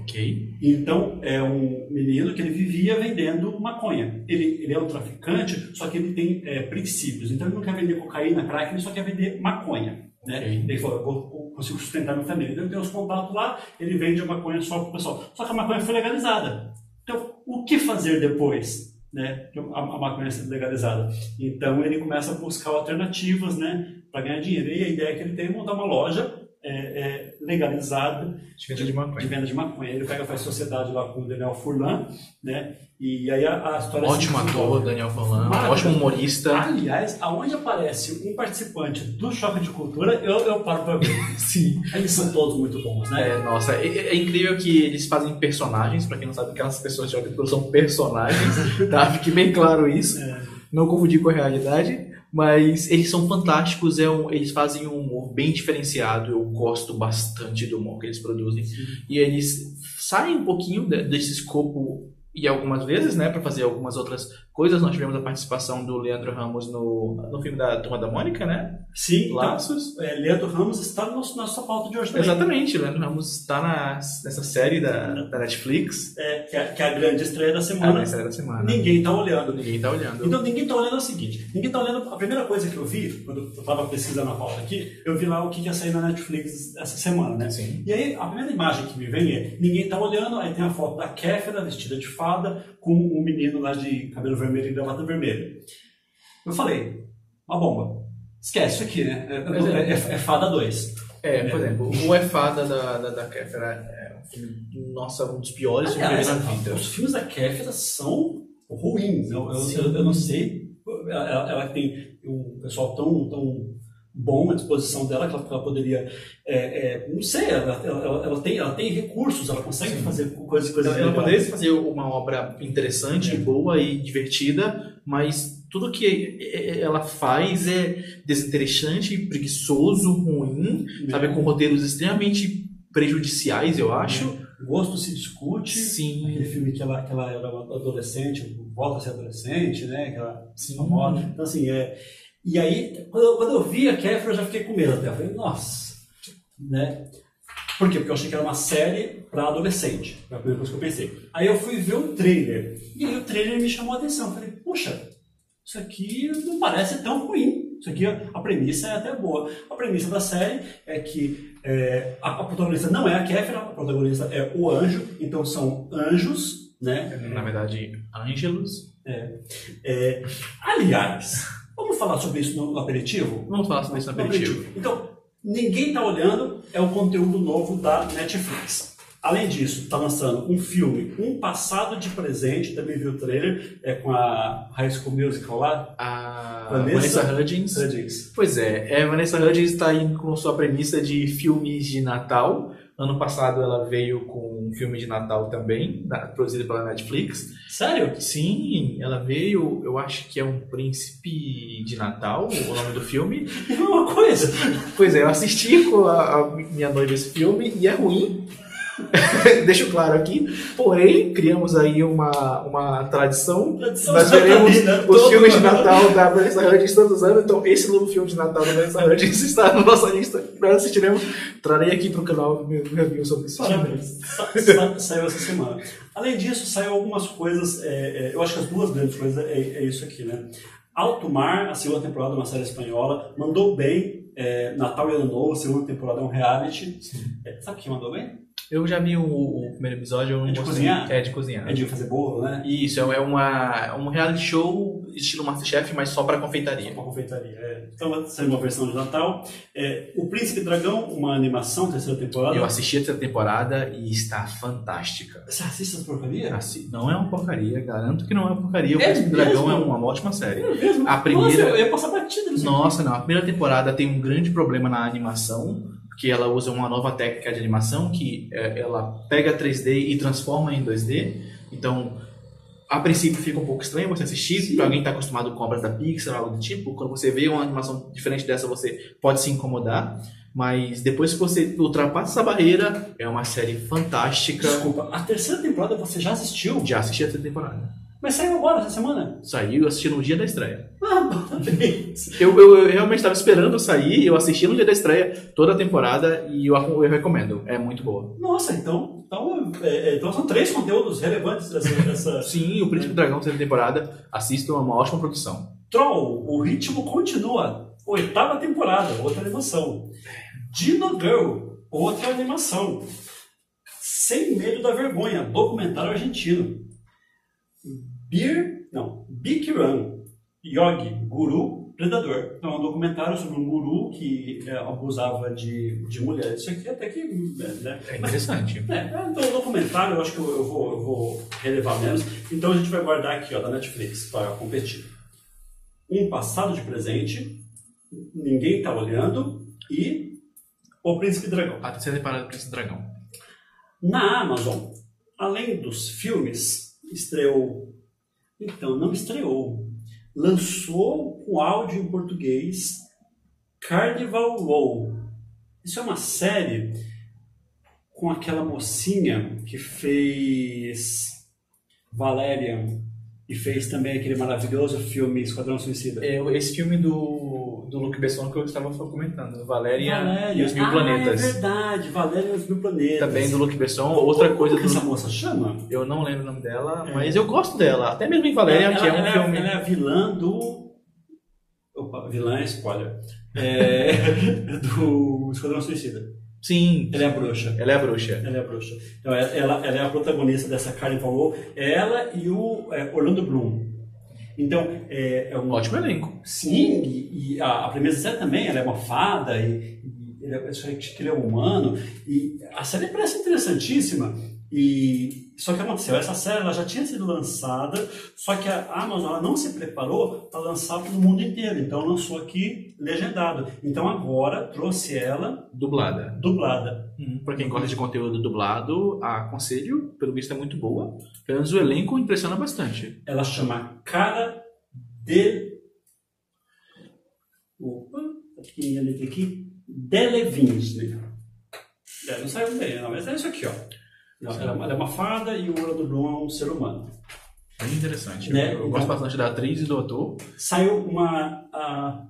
Ok. Então, é um menino que ele vivia vendendo maconha. Ele, ele é um traficante, só que ele tem é, princípios. Então, ele não quer vender cocaína, crack, ele só quer vender maconha. Né? Ok. Ele falou, eu consigo sustentar minha família. Então, ele tem os contatos lá, ele vende a maconha só para o pessoal. Só que a maconha foi legalizada. Então, o que fazer depois? Né, a, a maconha sendo legalizada. Então ele começa a buscar alternativas né, para ganhar dinheiro. E a ideia que ele tem é montar uma loja é, é, legalizada De venda de de maconha. venda de maconha. Ele pega, faz sociedade lá com o Daniel Furlan, né? E aí a, a história Ótimo ator, Daniel Furlan. Ótimo humorista. Aliás, aonde aparece um participante do Choque de Cultura, eu, eu paro para ver. Sim. Eles são todos muito bons, né? É, nossa, é, é incrível que eles fazem personagens, pra quem não sabe, aquelas pessoas de Hollywood são personagens, tá? Fique bem claro isso. É. Não confundir com a realidade. Mas eles são fantásticos, é um- eles fazem um humor bem diferenciado. Eu gosto bastante do humor que eles produzem. E eles saem um pouquinho de- desse escopo e algumas vezes, né, para fazer algumas outras coisas. Nós tivemos a participação do Leandro Ramos no, no filme da Turma da Mônica, né? Sim, Laços. Então, é, Leandro Ramos está no nosso, nossa pauta de hoje também. Exatamente, Leandro Ramos está na, nessa série da, da Netflix. É, que, é, que é a grande estreia da A semana. série da semana. Ninguém está olhando. Ninguém está olhando. Então ninguém está olhando é o seguinte, ninguém está olhando, a primeira coisa que eu vi, quando eu estava pesquisando a pauta aqui, eu vi lá o que ia sair na Netflix essa semana, né? Sim. E aí a primeira imagem que me vem é, ninguém está olhando, aí tem a foto da Kéfera vestida de fada, com um menino lá de cabelo vermelho e gravata vermelha. Eu falei, uma bomba. Esquece isso aqui, né? É, é- é- é Fada 2. É, por exemplo, o É Fada da, da, da Kéfera é um filme, nossa, um dos piores filmes na vida. os filmes da Kéfera são ruins. Eu, eu, eu- eu não sei. Ela, ela tem um pessoal tão, tão bom à disposição dela que ela, que ela poderia. é, é, não sei, ela, ela, ela- tem, ela tem recursos, ela consegue Sim. fazer coisas, coisas Ela, ela poderia fazer uma obra interessante, É. boa e divertida, mas tudo que ela faz é desinteressante, preguiçoso, ruim, sabe, com roteiros extremamente prejudiciais, eu acho. Gosto se discute. Sim. Aquele filme que ela, que ela era adolescente, volta a ser adolescente, né? Que ela Sim. famosa. Então, assim, é. E aí, quando eu, quando eu vi a Kéfera, eu já fiquei com medo até. Eu falei, nossa, né? Por quê? Porque eu achei que era uma série para adolescente. Foi a primeira coisa que eu pensei. Aí eu fui ver o trailer. E aí o trailer me chamou a atenção. Eu falei, puxa, isso aqui não parece tão ruim. Isso aqui, a premissa é até boa. A premissa da série é que é, a, a protagonista não é a Kéfera, a protagonista é o anjo. Então são anjos, né? Na verdade, Ângelos. É, aliás, vamos falar sobre isso no aperitivo? Vamos falar sobre isso no aperitivo. Então, ninguém está olhando, é o conteúdo novo da Netflix. Além disso, está lançando um filme, Um Passado de Presente, também viu o trailer, é com a High School Musical lá, A Vanessa Vanessa Hudgens. Hudgens. Pois é, é, Vanessa Hudgens está indo com sua premissa de filmes de Natal. Ano passado ela veio com um filme de Natal também, produzido pela Netflix. Sério? Sim, ela veio, eu acho que é um príncipe de Natal, o nome do filme. É uma coisa. Pois é, eu assisti com a, a minha noiva esse filme e é ruim. Deixo claro aqui. Porém, criamos aí uma, uma tradição. Tradição Nós veremos os filmes de ano. Natal da Vanessa Hudgens todos os anos. Então, esse novo filme de Natal da Vanessa Hudgens está na nossa lista. Nós assistiremos. Trarei aqui para o canal meu review sobre filme. Parabéns. Sa- sa- saiu essa semana. Além disso, saiu algumas coisas. é, é, eu acho que as duas grandes coisas é, é isso aqui, né? Alto Mar, a segunda temporada, uma série espanhola, mandou bem. é, Natal e Ano Novo, a segunda temporada é um reality. É, sabe quem mandou bem? Eu já vi o, o primeiro episódio. eu É de gostei. cozinhar? É de cozinhar. É de fazer bolo, né? Isso, é uma, um reality show estilo Masterchef, mas só para confeitaria. Uma confeitaria. É. Então vai ser uma versão de Natal. É, o Príncipe Dragão, uma animação, terceira temporada. Eu assisti essa temporada e está fantástica. Você assiste essa porcaria? Assi- Não é uma porcaria, garanto que não é uma porcaria. O É Príncipe Dragão mesmo? é uma ótima série. É mesmo? A primeira- Nossa, eu ia passar batida. Nossa, não. A primeira temporada tem um grande problema na animação, porque ela usa uma nova técnica de animação que é, ela pega 3D e transforma em 2D. Então, a princípio fica um pouco estranho você assistir, para alguém que está acostumado com obras da Pixar, algo do tipo. Quando você vê uma animação diferente dessa, você pode se incomodar. Mas depois que você ultrapassa essa barreira, é uma série fantástica. Desculpa, a terceira temporada você já assistiu? Já assisti a terceira temporada. Mas saiu agora, essa semana? Saiu, eu assisti no dia da estreia. Ah, parabéns. Eu, eu, eu realmente estava esperando sair, eu assisti no dia da estreia toda a temporada e eu, eu recomendo. É muito boa. Nossa, então, então, é, é, então são três conteúdos relevantes dessa, dessa... Sim, o Príncipe do Dragão, terceira temporada, assistam, é uma ótima produção. Troll, o ritmo continua. Oitava temporada, outra animação. Dino Girl, outra animação. Sem Medo da Vergonha, documentário argentino. Beer, não, Big Run, Yogi, Guru, Predador. Então, é um documentário sobre um guru que é, abusava de, de mulheres. Isso aqui até que... Né, É interessante. é, então o documentário eu acho que eu, eu vou, eu vou relevar menos. Então a gente vai guardar aqui, ó, da Netflix, para competir. Um passado de presente, ninguém está olhando e o Príncipe Dragão. A terceira temporada do Príncipe Dragão. Na Amazon, além dos filmes, estreou. Então, não estreou. Lançou com áudio em português Carnival Row. Isso é uma série com aquela mocinha que fez Valerian e fez também aquele maravilhoso filme Esquadrão Suicida. É, esse filme do, do Luc Besson que eu estava comentando, Valéria, Valéria. e os Mil ah, Planetas. é verdade, Valerian e os Mil Planetas. Também do Luc Besson. Outra coisa que do... essa moça chama? Eu não lembro o nome dela, É. mas eu gosto dela. Até mesmo em Valéria, ela, que é um ela, filme... ela é a vilã do. Opa, vilã é spoiler. É, do Esquadrão Suicida. Sim, Ela é a bruxa. ela é a bruxa. Ela é a bruxa. Então, ela, ela ela é a protagonista dessa Carnival Row. É ela e o é, Orlando Bloom. Então, é, é um. Ótimo elenco. Sim, e, e a, a primeira série também, ela é uma fada e, e ele é, só que ele é humano. E a série parece interessantíssima. E só que aconteceu, essa série ela já tinha sido lançada, só que a Amazon ela não se preparou para lançar para o mundo inteiro. Então lançou aqui legendado. Então agora trouxe ela Dublada. dublada. Hum, Pra quem gosta de conteúdo dublado, aconselho, pelo visto é muito boa. Pelo menos o elenco impressiona bastante. Ela chama Cara de. Opa, tá pequenininha a letra aqui. Delevingne. É, não saiu bem, não, mas é isso aqui, ó. Ela, é uma- ela é uma fada e o Orlando Bloom é um ser humano. Bem interessante. Né? Eu, eu gosto bastante da atriz e do ator. Saiu uma,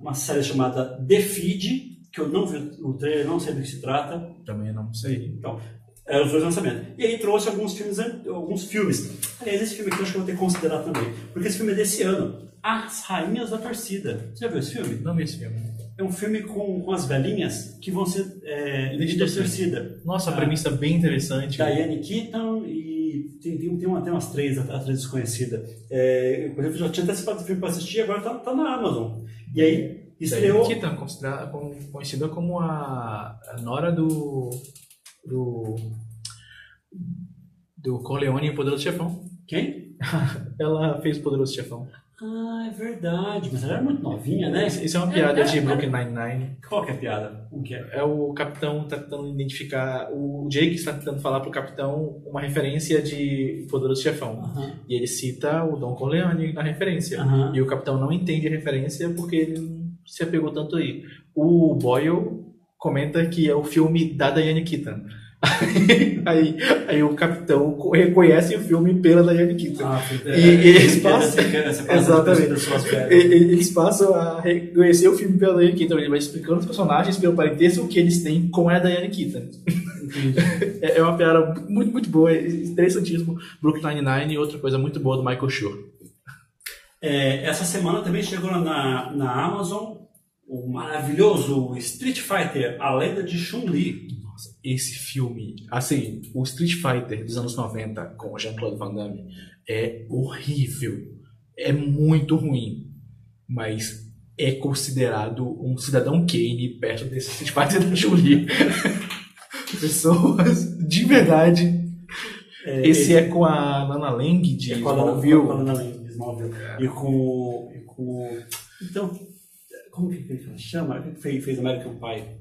uma série chamada The Feed, que eu não vi o trailer, não sei do que se trata. Também não sei. Então, eram os dois lançamentos. E aí trouxe alguns filmes, alguns filmes. Aliás, esse filme aqui eu acho que eu vou ter que considerar também. Porque esse filme é desse ano. As Rainhas da Torcida. Você já viu esse filme? Não vi esse filme. É um filme com, as velhinhas que vão ser é, Líderes líderes da da torcida. Nossa, a Ah. premissa é bem interessante. Diane Keaton e tem, tem, tem, uma, tem umas três atrizes desconhecidas. É, eu, por exemplo, já tinha antecipado o filme para assistir, agora tá, tá na Amazon. E aí estreou. Diane Keaton, considerada- conhecida como a, a Nora do. do. do Corleone e o Poderoso Chefão. Quem? Ela fez o Poderoso Chefão. Ah, é verdade, mas ela era muito novinha, né? Isso é uma piada É, de Brooklyn Nine-Nine. Qual que é a piada? O que é? É o capitão tá tentando identificar. O Jake está tentando falar pro capitão uma referência de Poderoso Chefão. Aham. E ele cita o Don Corleone na referência. Aham. E o capitão não entende a referência porque ele não se apegou tanto aí. O Boyle comenta que é o filme da Diane Keaton. Aí, aí o capitão co- reconhece o filme pela Diane Keaton. Ah, E- e eles passam- Exatamente. E- e- Eles passam a reconhecer o filme pela Diane Keaton. Ele vai explicando os personagens pelo parentesco que eles têm com a Diane Keaton. É é uma piada muito, muito boa, é interessantíssimo. Brooklyn Nine-Nine e outra coisa muito boa do Michael Schur. É, essa semana também chegou na, na Amazon o maravilhoso Street Fighter, a lenda de Chun-Li. Esse filme, assim, o Street Fighter dos anos 90 com o Jean-Claude Van Damme é horrível. É muito ruim. Mas é considerado um cidadão Kane perto desse Street Fighter da Chun-Li. Pessoas de verdade. É, Esse é com a Nana Lang de é com a Lana- Smallville. com a Lana Lang, de Smallville. E com, e com. Então, como que ele chama? Fez, fez American Pie?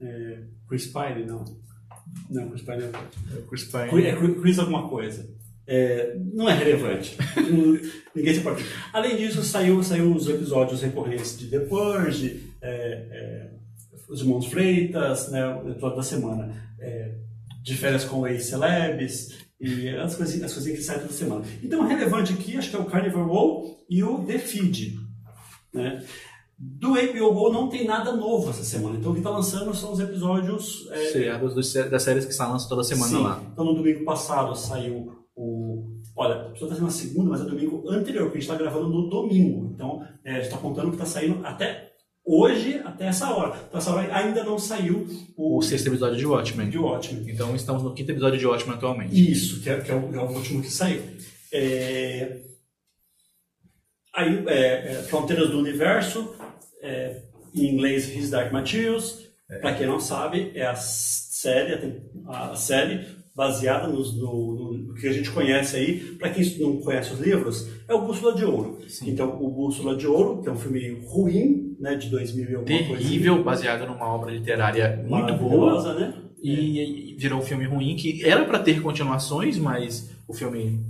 É, Chris Pine? Não. Não, Chris Pine não. Chris Pine. Chris- É Chris alguma coisa. É, não é relevante. Ninguém se importa. Além disso, saiu, saiu os episódios recorrentes de The Purge, é, é, os Irmãos Freitas, né, o episódio da semana. É, de férias com ex-celebs e as coisinhas, as coisinhas que saem toda semana. Então, relevante aqui, acho que é o Carnival Row e o The Feed. Né? Do HBO Go não tem nada novo essa semana. Então, o que está lançando são os episódios é, Seriados dos- das séries que lançando toda semana Sim. lá. Então, no domingo passado saiu o. Olha, pessoa está sendo na segunda, mas é domingo anterior, porque a gente está gravando no domingo. Então, é, a gente está contando que está saindo até hoje, até essa hora. Então, essa hora ainda não saiu o, O sexto episódio de Watchmen. de Watchmen. Então estamos no quinto episódio de Watchmen atualmente. Isso, que é, que é o, é o último que saiu. É, Aí, é, é, Fronteiras do Universo, é, em inglês His Dark Materials, para quem não sabe, é a série, a série baseada nos- no, no- que a gente conhece aí. Para quem não conhece os livros, é o Bússola de Ouro. Então, o Bússola de Ouro, que é um filme ruim, né, de 2000 e alguma coisa. Terrível, baseado numa obra literária muito boa. né? E, e virou um filme ruim que era pra ter continuações, mas o filme,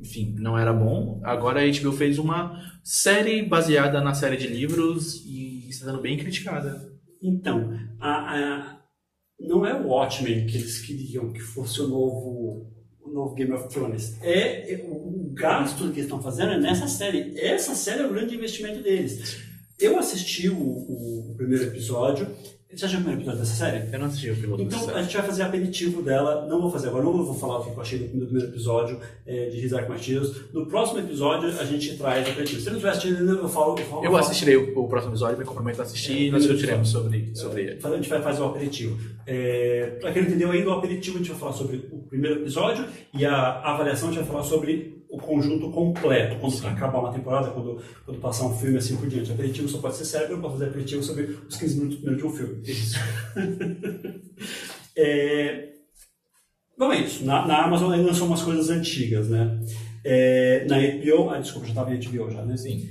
enfim, não era bom. Agora a HBO fez uma série baseada na série de livros e está sendo bem criticada. Então, a- a- não é o Watchmen que eles queriam que fosse o novo o novo Game of Thrones. É, é o, o gasto que eles estão fazendo é nessa série. Essa série é o grande investimento deles. Eu assisti o, o primeiro episódio. Você já viu o primeiro episódio dessa série? Eu não assisti o piloto Então a gente vai fazer aperitivo dela. Não vou fazer agora, não vou falar o que eu achei do do primeiro episódio é, de Rizak Martins. No próximo episódio a gente traz aperitivo. Se você não tiver assistido ainda, eu falo. Eu, falo, Eu assistirei o, o próximo episódio, me comprometo a assistir e nós discutiremos sobre, sobre ele. A gente vai fazer o aperitivo. É, para quem não entendeu ainda, o aperitivo a gente vai falar sobre o primeiro episódio e a avaliação a gente vai falar sobre o conjunto completo, quando acabar uma temporada, quando, quando passar um filme assim por diante. Aperitivo só pode ser sério, eu posso fazer aperitivo sobre os 15 minutos primeiro de um filme. é, bom, é isso. Na, na Amazon ainda são umas coisas antigas, né? É, na HBO, ah, desculpa, já estava em HBO já, né? Sim.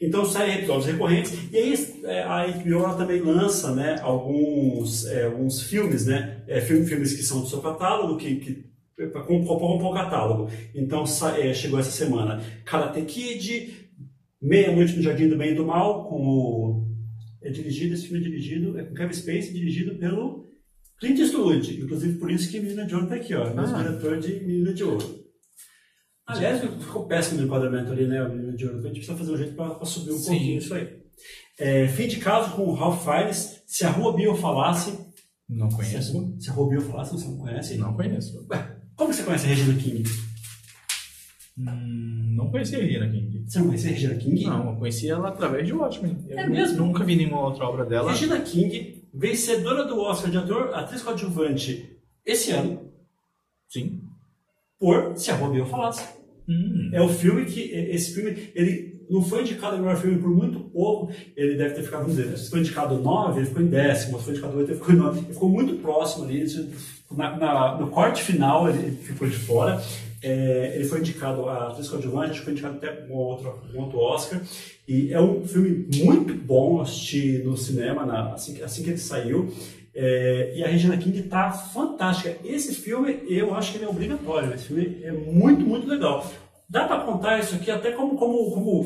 Então saem episódios recorrentes e aí é, a HBO também lança né, alguns, é, alguns filmes, né, é, filme- filmes que são do seu catálogo, que, que para compor um pouco o catálogo. Então é, chegou essa semana Karate Kid, Meia Noite no Jardim do Bem e do Mal, com o, é dirigido, esse filme é dirigido, é com Kevin Spacey, dirigido pelo Clint Eastwood. Inclusive por isso que Menina de Ouro está aqui, ó, o mesmo Ah. diretor de Menina de Ouro. Aliás, ficou péssimo no enquadramento ali, né? O Menino de Ouro. A gente precisa fazer um jeito para subir um Sim. pouquinho isso aí. É, fim de caso com o Ralph Fiennes. Se a Rua Bio falasse. Não conheço. Se a Rua Bio falasse, você não conhece? Não conheço. Ué, como você conhece a Regina King? Hum, não conhecia a Regina King. Você não conhece a Regina King? Não, eu conheci ela através de Watchmen. Eu É mesmo? nunca vi nenhuma outra obra dela. Regina King, vencedora do Oscar de ator, atriz coadjuvante esse ano, Sim. por Se a Rua Bio falasse. Hum. É o filme que. Esse filme, ele não foi indicado ao melhor filme por muito pouco. Ele deve ter ficado, vamos dizer, se foi indicado 9, ele ficou em décimo. Se foi indicado 8, ele ficou em 9. Ele ficou muito próximo ali. Na- na- no corte final, ele ficou de fora. É, ele foi indicado a atriz coadjuvante, foi indicado até um outro, um outro Oscar. E é um filme muito bom assistir no cinema, na- assim, assim que ele saiu. É, e a Regina King tá fantástica. Esse filme, eu acho que ele é obrigatório. Esse filme é muito, muito legal. Dá para contar isso aqui até como, como, como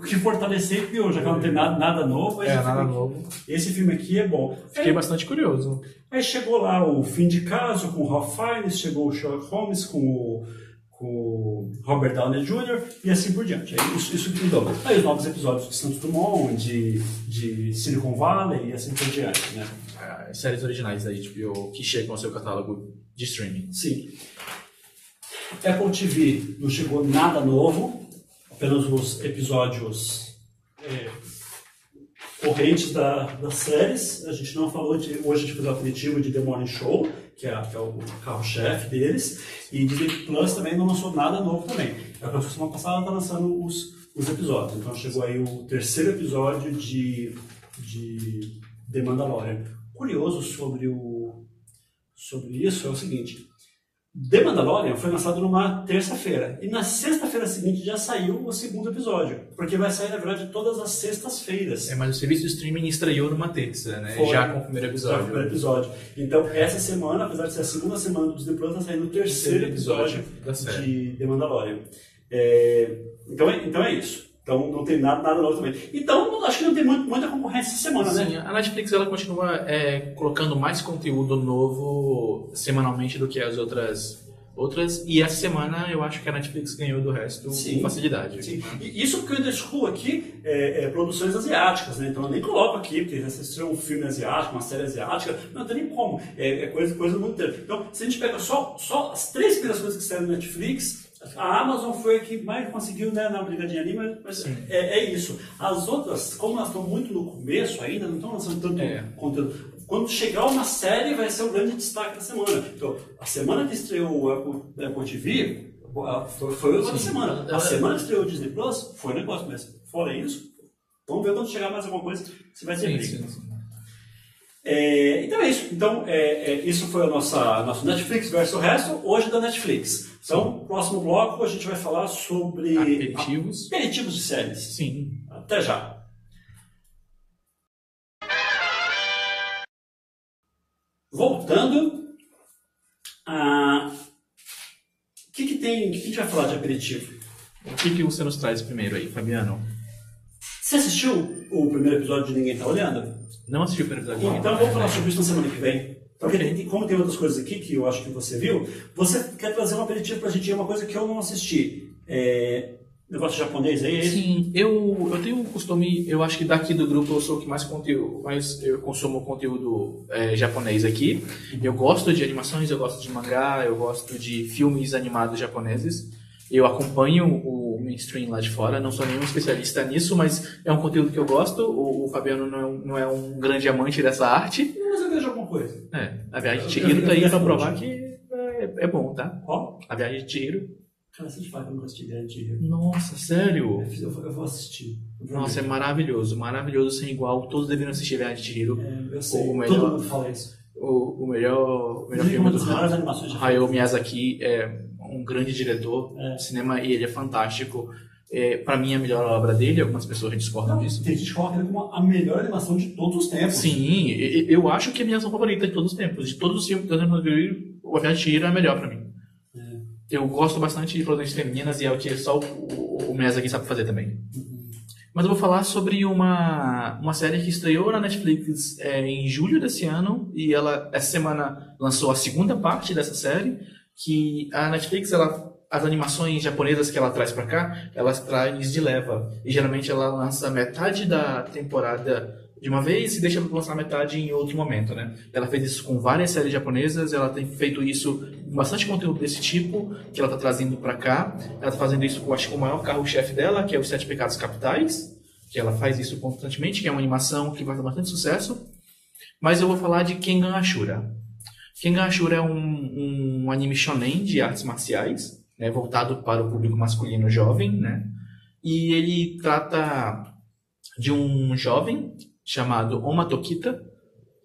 o que fortalecer e pior, já que não tem nada, nada novo. É, nada filme- novo. Esse filme aqui é bom. Fiquei bastante curioso. Aí chegou lá o fim de caso com o Ralph Fiennes, chegou o Sherlock Holmes com o, com o Robert Downey Jr. e assim por diante. Aí isso, isso que mudou. Aí os novos episódios de Santos Dumont, de, de Silicon Valley e assim por diante, né? As séries originais da HBO que chegam ao seu catálogo de streaming. Sim. Apple TV não chegou nada novo, apenas os episódios é, correntes da, das séries. A gente não falou de. Hoje a gente fez o aperitivo de The Morning Show, que é, que é o carro-chefe deles. E Disney Plus também não lançou nada novo também. A próxima semana passada está lançando os, os episódios. Então chegou aí o terceiro episódio de, de The Mandalorian. Curioso sobre o sobre isso é o seguinte. The Mandalorian foi lançado numa terça-feira. E na sexta-feira seguinte já saiu o segundo episódio. Porque vai sair, na verdade, todas as sextas-feiras. É, mas o serviço de streaming estreou numa terça, né? Foi. Já com o primeiro Só o episódio. primeiro episódio. Então, essa semana, apesar de ser a segunda semana do Disney Plus, vai sair no terceiro episódio da série. de The Mandalorian. É, então, é, então é isso. Então não tem nada, nada novo também. Então, acho que não tem muito- muita concorrência essa semana, né? Sim, a Netflix ela continua é, colocando mais conteúdo novo semanalmente do que as outras outras e essa semana eu acho que a Netflix ganhou do resto Sim. com facilidade. Sim. E isso porque eu excluo aqui é, é, produções asiáticas, né? Então eu nem coloco aqui, porque assistir um filme asiático, uma série asiática, não tem nem como. É, é coisa, coisa do mundo inteiro. Então, se a gente pega só, só as três primeiras coisas que saíram na Netflix, a Amazon foi a que mais conseguiu né, na brigadinha ali, mas, mas é, é isso. As outras, como elas estão muito no começo ainda, não estão lançando tanto É. conteúdo. Quando chegar uma série, vai ser o grande destaque da semana. Então, a semana que estreou o Apple, Apple TV, a- foi, foi outra Sim. semana. A semana que estreou o Disney Plus, foi um negócio, mas fora isso, vamos ver quando chegar mais alguma coisa, se vai Sim, briga. sim, sim. É, então é isso. Então, é, é, isso foi o nossa, nosso Netflix versus o resto, hoje da Netflix. Então, próximo bloco, a gente vai falar sobre Aperitivos. aperitivos de séries. Sim. Até já. Voltando a. O que, que tem. O que a gente vai falar de aperitivo? O que, que você nos traz primeiro aí, Fabiano? Você assistiu o primeiro episódio de Ninguém Tá Olhando? Não assisti o primeiro episódio. Então vamos falar sobre isso na semana que vem. Tem- como tem outras coisas aqui que eu acho que você viu, você quer trazer um aperitivo pra gente, é uma coisa que eu não assisti. É, negócio japonês aí, é? Sim, eu, eu tenho o costume, eu acho que daqui do grupo eu sou o que mais conteúdo, mais eu consumo conteúdo é, japonês aqui. Eu gosto de animações, eu gosto de mangá, eu gosto de filmes animados japoneses. Eu acompanho o mainstream lá de fora, não sou nenhum especialista nisso, mas é um conteúdo que eu gosto. O, o Fabiano não é, um, não é um grande amante dessa arte. Mas eu vejo alguma coisa. É, a viagem de Chihiro tá aí pra provar que é, é bom, tá? Qual? A viagem de Chihiro. Cara, você fala que eu não assisti grande de Nossa, sério? eu, vou- eu vou assistir. Eu vou Nossa, é maravilhoso, maravilhoso, sem igual. Todos deveriam assistir Viagem de Chihiro. É, eu sei. o melhor- Todo mundo fala isso. O, o melhor, o melhor filme do de Hayao Miyazaki é um grande diretor É. de cinema e ele é fantástico. É, para mim, é a melhor obra dele, algumas pessoas discordam disso. Tem gente que coloca ele como a melhor animação de todos os tempos. Sim, eu acho que é a minha ação favorita de todos os tempos. De todos os filmes que eu tenho o A Viagem de é a melhor pra mim. É. Eu gosto bastante de produções femininas e é o que só o, o, Miyazaki sabe fazer também. Mas eu vou falar sobre uma, uma série que estreou na Netflix é, em julho desse ano e ela essa semana lançou a segunda parte dessa série que a Netflix ela as animações japonesas que ela traz pra cá elas traz de leva e geralmente ela lança metade da temporada de uma vez e deixa pra lançar metade em outro momento, né? Ela fez isso com várias séries japonesas, ela tem feito isso com bastante conteúdo desse tipo que ela tá trazendo pra cá. Ela tá fazendo isso com, acho que o maior carro-chefe dela, que é os Sete Pecados Capitais, que ela faz isso constantemente, que é uma animação que vai bastante sucesso. Mas eu vou falar de Kengan Ashura. Kengan Ashura é um, um anime shonen de artes marciais, né, voltado para o público masculino jovem, né? E ele trata de um jovem chamado Oma Tokita,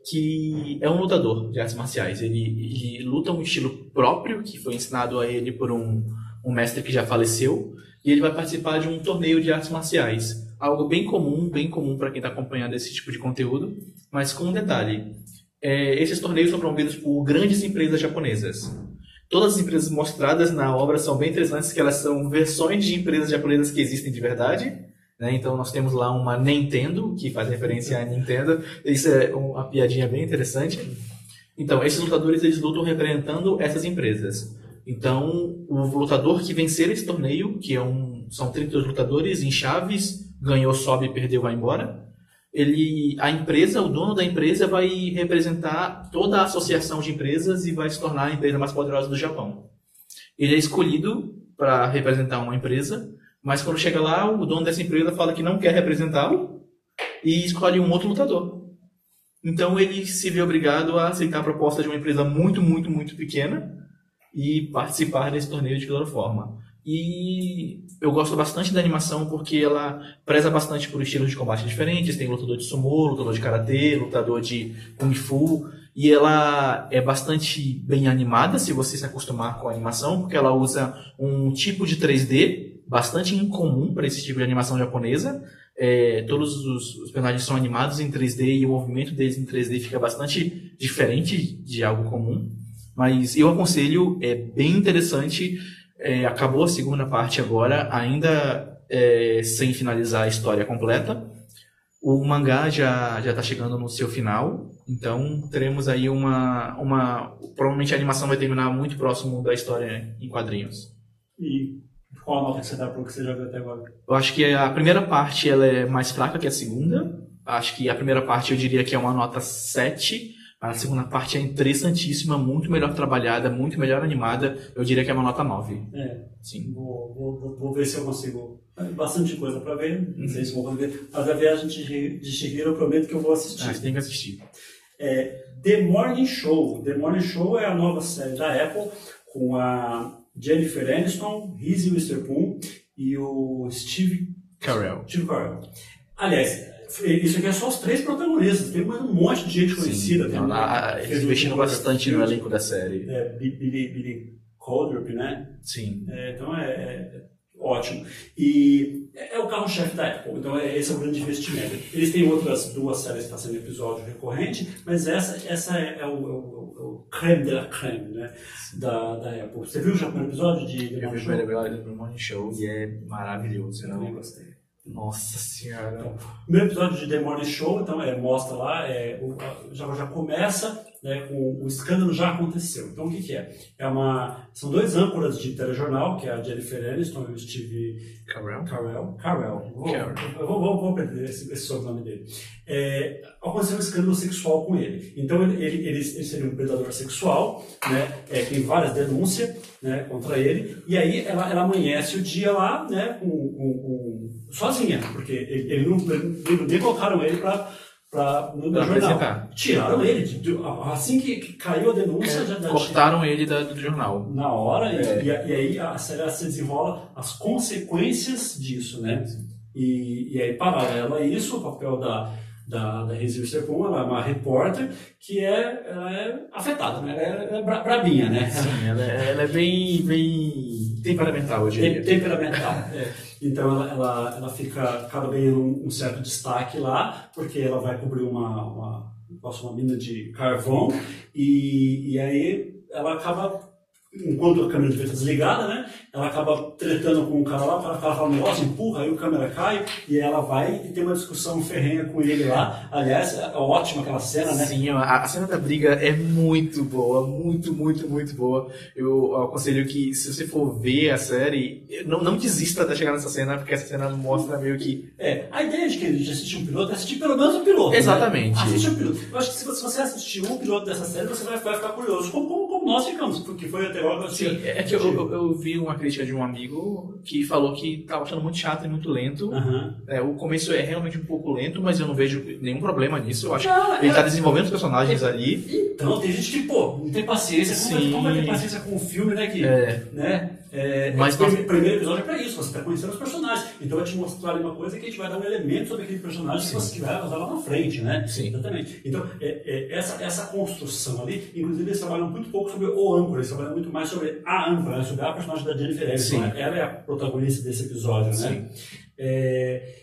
que é um lutador de artes marciais. Ele, ele luta um estilo próprio, que foi ensinado a ele por um, um mestre que já faleceu, e ele vai participar de um torneio de artes marciais. Algo bem comum, bem comum para quem está acompanhando esse tipo de conteúdo, mas com um detalhe. É, esses torneios são promovidos por grandes empresas japonesas. Todas as empresas mostradas na obra são bem interessantes, que elas são versões de empresas japonesas que existem de verdade. né? Então nós temos lá uma Nintendo, que faz referência à Nintendo. Isso é uma piadinha bem interessante. Então, esses lutadores eles lutam representando essas empresas. Então, o lutador que vencer esse torneio, que é um, são 32 lutadores em chaves, ganhou, sobe, perdeu, vai embora. Ele, a empresa, o dono da empresa vai representar toda a associação de empresas e vai se tornar a empresa mais poderosa do Japão. Ele é escolhido para representar uma empresa, mas quando chega lá, o dono dessa empresa fala que não quer representá-lo e escolhe um outro lutador. Então ele se vê obrigado a aceitar a proposta de uma empresa muito, muito, muito pequena e participar desse torneio de toda forma. E eu gosto bastante da animação porque ela preza bastante por estilos de combate diferentes. Tem lutador de sumô, lutador de karatê, lutador de kung fu. E ela é bastante bem animada se você se acostumar com a animação, porque ela usa um tipo de 3D bastante incomum para esse tipo de animação japonesa. É, todos os, os personagens são animados em 3D e o movimento deles em 3D fica bastante diferente de algo comum. Mas eu aconselho, é bem interessante. É, acabou a segunda parte agora, ainda é, sem finalizar a história completa. O mangá já já está chegando no seu final, então teremos aí uma uma provavelmente a animação vai terminar muito próximo da história em quadrinhos. E qual a nota que você dá para o que você já viu até agora? Eu acho que a primeira parte ela é mais fraca que a segunda. Acho que a primeira parte eu diria que é uma nota 7. A segunda parte é interessantíssima, muito melhor trabalhada, muito melhor animada. Eu diria que é uma nota 9. É, Sim. vou, vou, vou- ver se eu consigo. Bastante coisa para ver, não sei se vou ver. Mas a viagem de, de Shihiro eu prometo que eu vou assistir. Ah, você tem que assistir. É, The Morning Show. The Morning Show é a nova série da Apple com a Jennifer Aniston, Reese Witherspoon e o Steve, Carell. Steve Carell. Aliás, isso aqui é só os três protagonistas. Tem mais um monte de gente conhecida. Tem uma- fez eles investiram bastante no elenco da série. É, Bi- Billy, Billy Caldrup, né? Sim. É, então é, é ótimo. E é, é o carro-chefe da Apple, então é, esse é o grande investimento. Eles têm outras duas séries que estão sendo episódio recorrente, mas essa, essa é, é o, é o, é o creme de la creme né, da, da Apple. Você viu já o primeiro episódio de Eu vi o primeiro episódio do Morning Show e é maravilhoso. Eu Não? gostei. Nossa senhora. O primeiro episódio de The Morning Show, então, é, mostra lá, é, o- já, já começa né, com o escândalo já aconteceu. Então, o que, que é? é uma, são dois âncoras de telejornal, que é a Jennifer Aniston e o Steve Carell. Carell. Carell. Vou, eu vou, vou, vou perder esse, esse sobrenome dele. É, aconteceu um escândalo sexual com ele. Então, ele, ele, ele, ele seria um predador sexual, né, é, tem várias denúncias né, contra ele, e aí ela, ela amanhece o dia lá né, com, com, com sozinha, porque ele, ele não, ele, nem colocaram ele para para no Pra jornal. apresentar. Tiraram ele. de- de- assim que, que caiu a denúncia, já, já Cortaram ele da- do jornal. na hora, e- É. e, e aí a série se desenrola as consequências disso, né? E, e aí, paralelo a isso, o papel da, da, da Witherspoon, ela é uma repórter que é, ela é afetada, né? Ela é, é bra- brabinha, né? Sim, ela, é- ela é bem, bem temperamental, eu diria. temperamental. é. Então ela, ela, ela fica, acaba ganhando um, certo destaque lá, porque ela vai cobrir uma, uma, uma mina de carvão, e, e aí ela acaba, enquanto a câmera devia estar desligada, né? Ela acaba tretando com o cara lá, o cara fala um negócio, empurra, aí o câmera cai, e ela vai e tem uma discussão ferrenha com ele lá. Aliás, é ótima aquela cena, né? Sim, a, a cena da briga é muito boa, muito, muito, muito boa. Eu aconselho que, se você for ver a série, não, não desista até chegar nessa cena, porque essa cena mostra meio que. É, a ideia de que a gente assistir um piloto é assistir pelo menos o piloto. né? Exatamente. Assistir o piloto. Eu acho que se você- se você assistir um piloto dessa série, você vai, vai ficar curioso. Como, como, como nós ficamos, porque foi até agora que eu assisti. Sim, é que eu, eu, eu vi uma crítica de um amigo que falou que tava achando muito chato e muito lento. Aham. É, o começo é realmente um pouco lento, mas eu não vejo nenhum problema nisso. Eu acho Não, que ele é- tá desenvolvendo os personagens ali. Então, tem gente que, pô, não tem paciência. Sim. como vai ter paciência com um filme, né? Que, É. né? É, Mas o nós- primeiro episódio é pra isso, você tá conhecendo os personagens. Então vai te mostrar ali uma coisa que a gente vai dar um elemento sobre aquele personagem que você vai usar lá na frente, né? Sim. Exatamente. Então, é, é, essa, essa construção ali, inclusive eles trabalham muito pouco sobre o âncora, eles trabalham muito mais sobre a âncora, né? sobre a personagem da Jennifer Aniston. Sim. né? Ela é a protagonista desse episódio, né? Sim. É,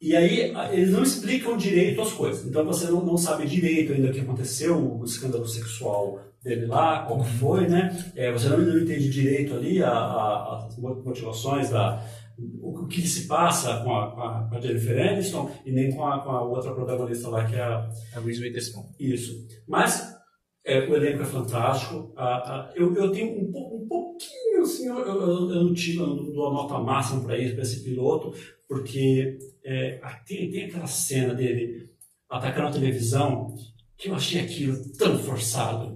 e aí, eles não explicam direito as coisas. Então, você não, não sabe direito ainda o que aconteceu, o escândalo sexual dele lá, qual que foi, né? É, você não, não entende direito ali a- a- as mo- motivações da o, que se passa com a, com a, com a Jennifer Aniston e nem com a, com a outra protagonista lá, que é a, A Reese Witherspoon. isso. Mas é, o elenco é fantástico. Eu, eu tenho um, um pouquinho, assim, eu, eu, eu não tiro, eu não dou a nota máxima para esse, pra esse piloto, porque é, tem, tem aquela cena dele atacando a televisão que eu achei aquilo tão forçado.